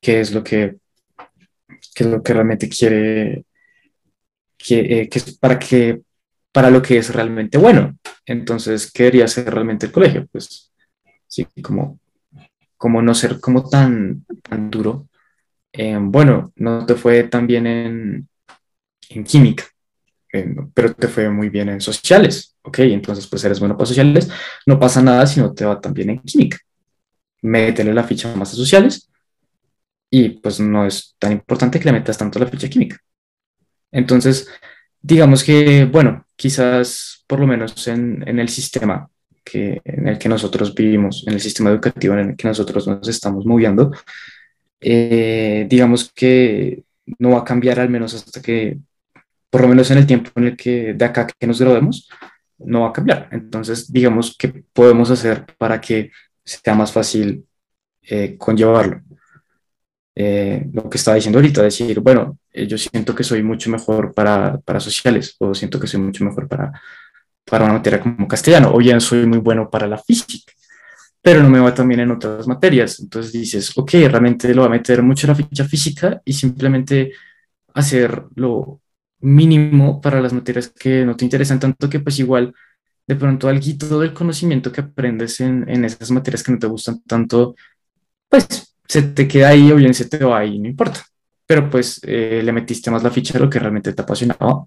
qué es lo que, qué es lo que realmente quiere, que, eh, que es para, que, para lo que es realmente bueno. Entonces, ¿qué debería ser realmente el colegio? Pues sí, como, como no ser como tan, tan duro. Eh, bueno, no te fue tan bien en, química, eh, pero te fue muy bien en sociales, ¿ok? Entonces, pues eres bueno para sociales, no pasa nada si no te va tan bien en química. Métele la ficha más a sociales y pues no es tan importante que le metas tanto la ficha química. Entonces, digamos que, bueno, quizás por lo menos en, en el sistema que, en el que nosotros vivimos, en el sistema educativo en el que nosotros nos estamos moviendo, eh, digamos que no va a cambiar al menos hasta que, por lo menos en el tiempo en el que de acá que nos graduemos, no va a cambiar. Entonces, digamos, ¿qué podemos hacer para que sea más fácil eh, conllevarlo? Eh, lo que estaba diciendo ahorita, decir, bueno, eh, yo siento que soy mucho mejor para, para, sociales o siento que soy mucho mejor para, para una materia como castellano o bien soy muy bueno para la física, pero no me va también en otras materias. Entonces dices, ok, realmente lo va a meter mucho la ficha física y simplemente hacer lo mínimo para las materias que no te interesan tanto que pues igual de pronto algo del conocimiento que aprendes en, en esas materias que no te gustan tanto, pues se te queda ahí o bien se te va ahí, no importa. Pero pues eh, le metiste más la ficha de lo que realmente te apasionaba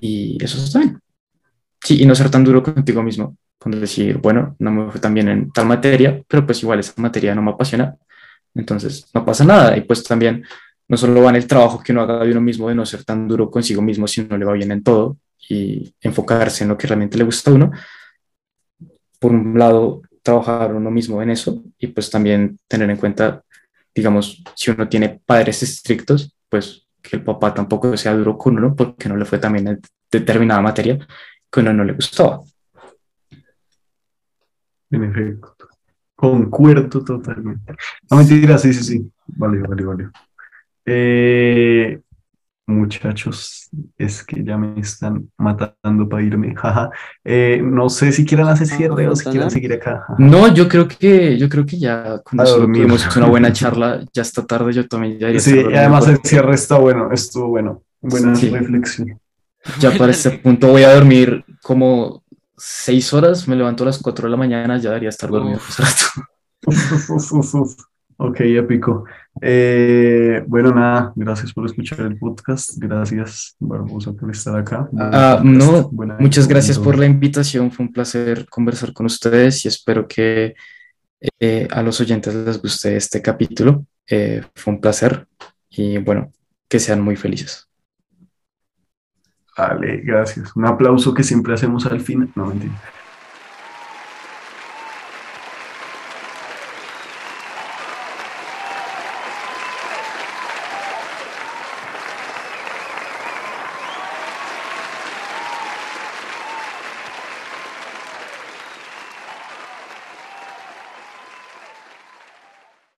y eso está bien. Sí, y no ser tan duro contigo mismo, cuando decir, bueno, no me fue tan bien en tal materia, pero pues igual esa materia no me apasiona, entonces no pasa nada. Y pues también no solo va en el trabajo que uno haga de uno mismo, de no ser tan duro consigo mismo si no le va bien en todo y enfocarse en lo que realmente le gusta a uno. Por un lado, trabajar uno mismo en eso y pues también tener en cuenta, digamos, si uno tiene padres estrictos, pues que el papá tampoco sea duro con uno porque no le fue también en determinada materia que uno no le gustaba. En efecto. Concuerdo totalmente. No mentira, sí, sí, sí. Vale, vale, vale. Eh, Muchachos, es que ya me están matando para irme. Eh, no sé si quieran hacer cierre o si quieren seguir acá. No, yo creo que yo creo que ya con eso tuvimos una buena charla. Ya está tarde, yo también ya Sí, y además el cierre está bueno, estuvo bueno. Buena reflexión. Ya para este punto voy a dormir como seis horas, me levanto a las cuatro de la mañana, ya debería estar dormido. Ok, épico. Eh, bueno, nada, gracias por escuchar el podcast. Gracias, Barbosa, por estar acá. Ah, no, muchas gracias por la invitación. Fue un placer conversar con ustedes y espero que eh, a los oyentes les guste este capítulo. Eh, fue un placer y bueno, que sean muy felices. Vale, gracias. Un aplauso que siempre hacemos al final. No, mentira.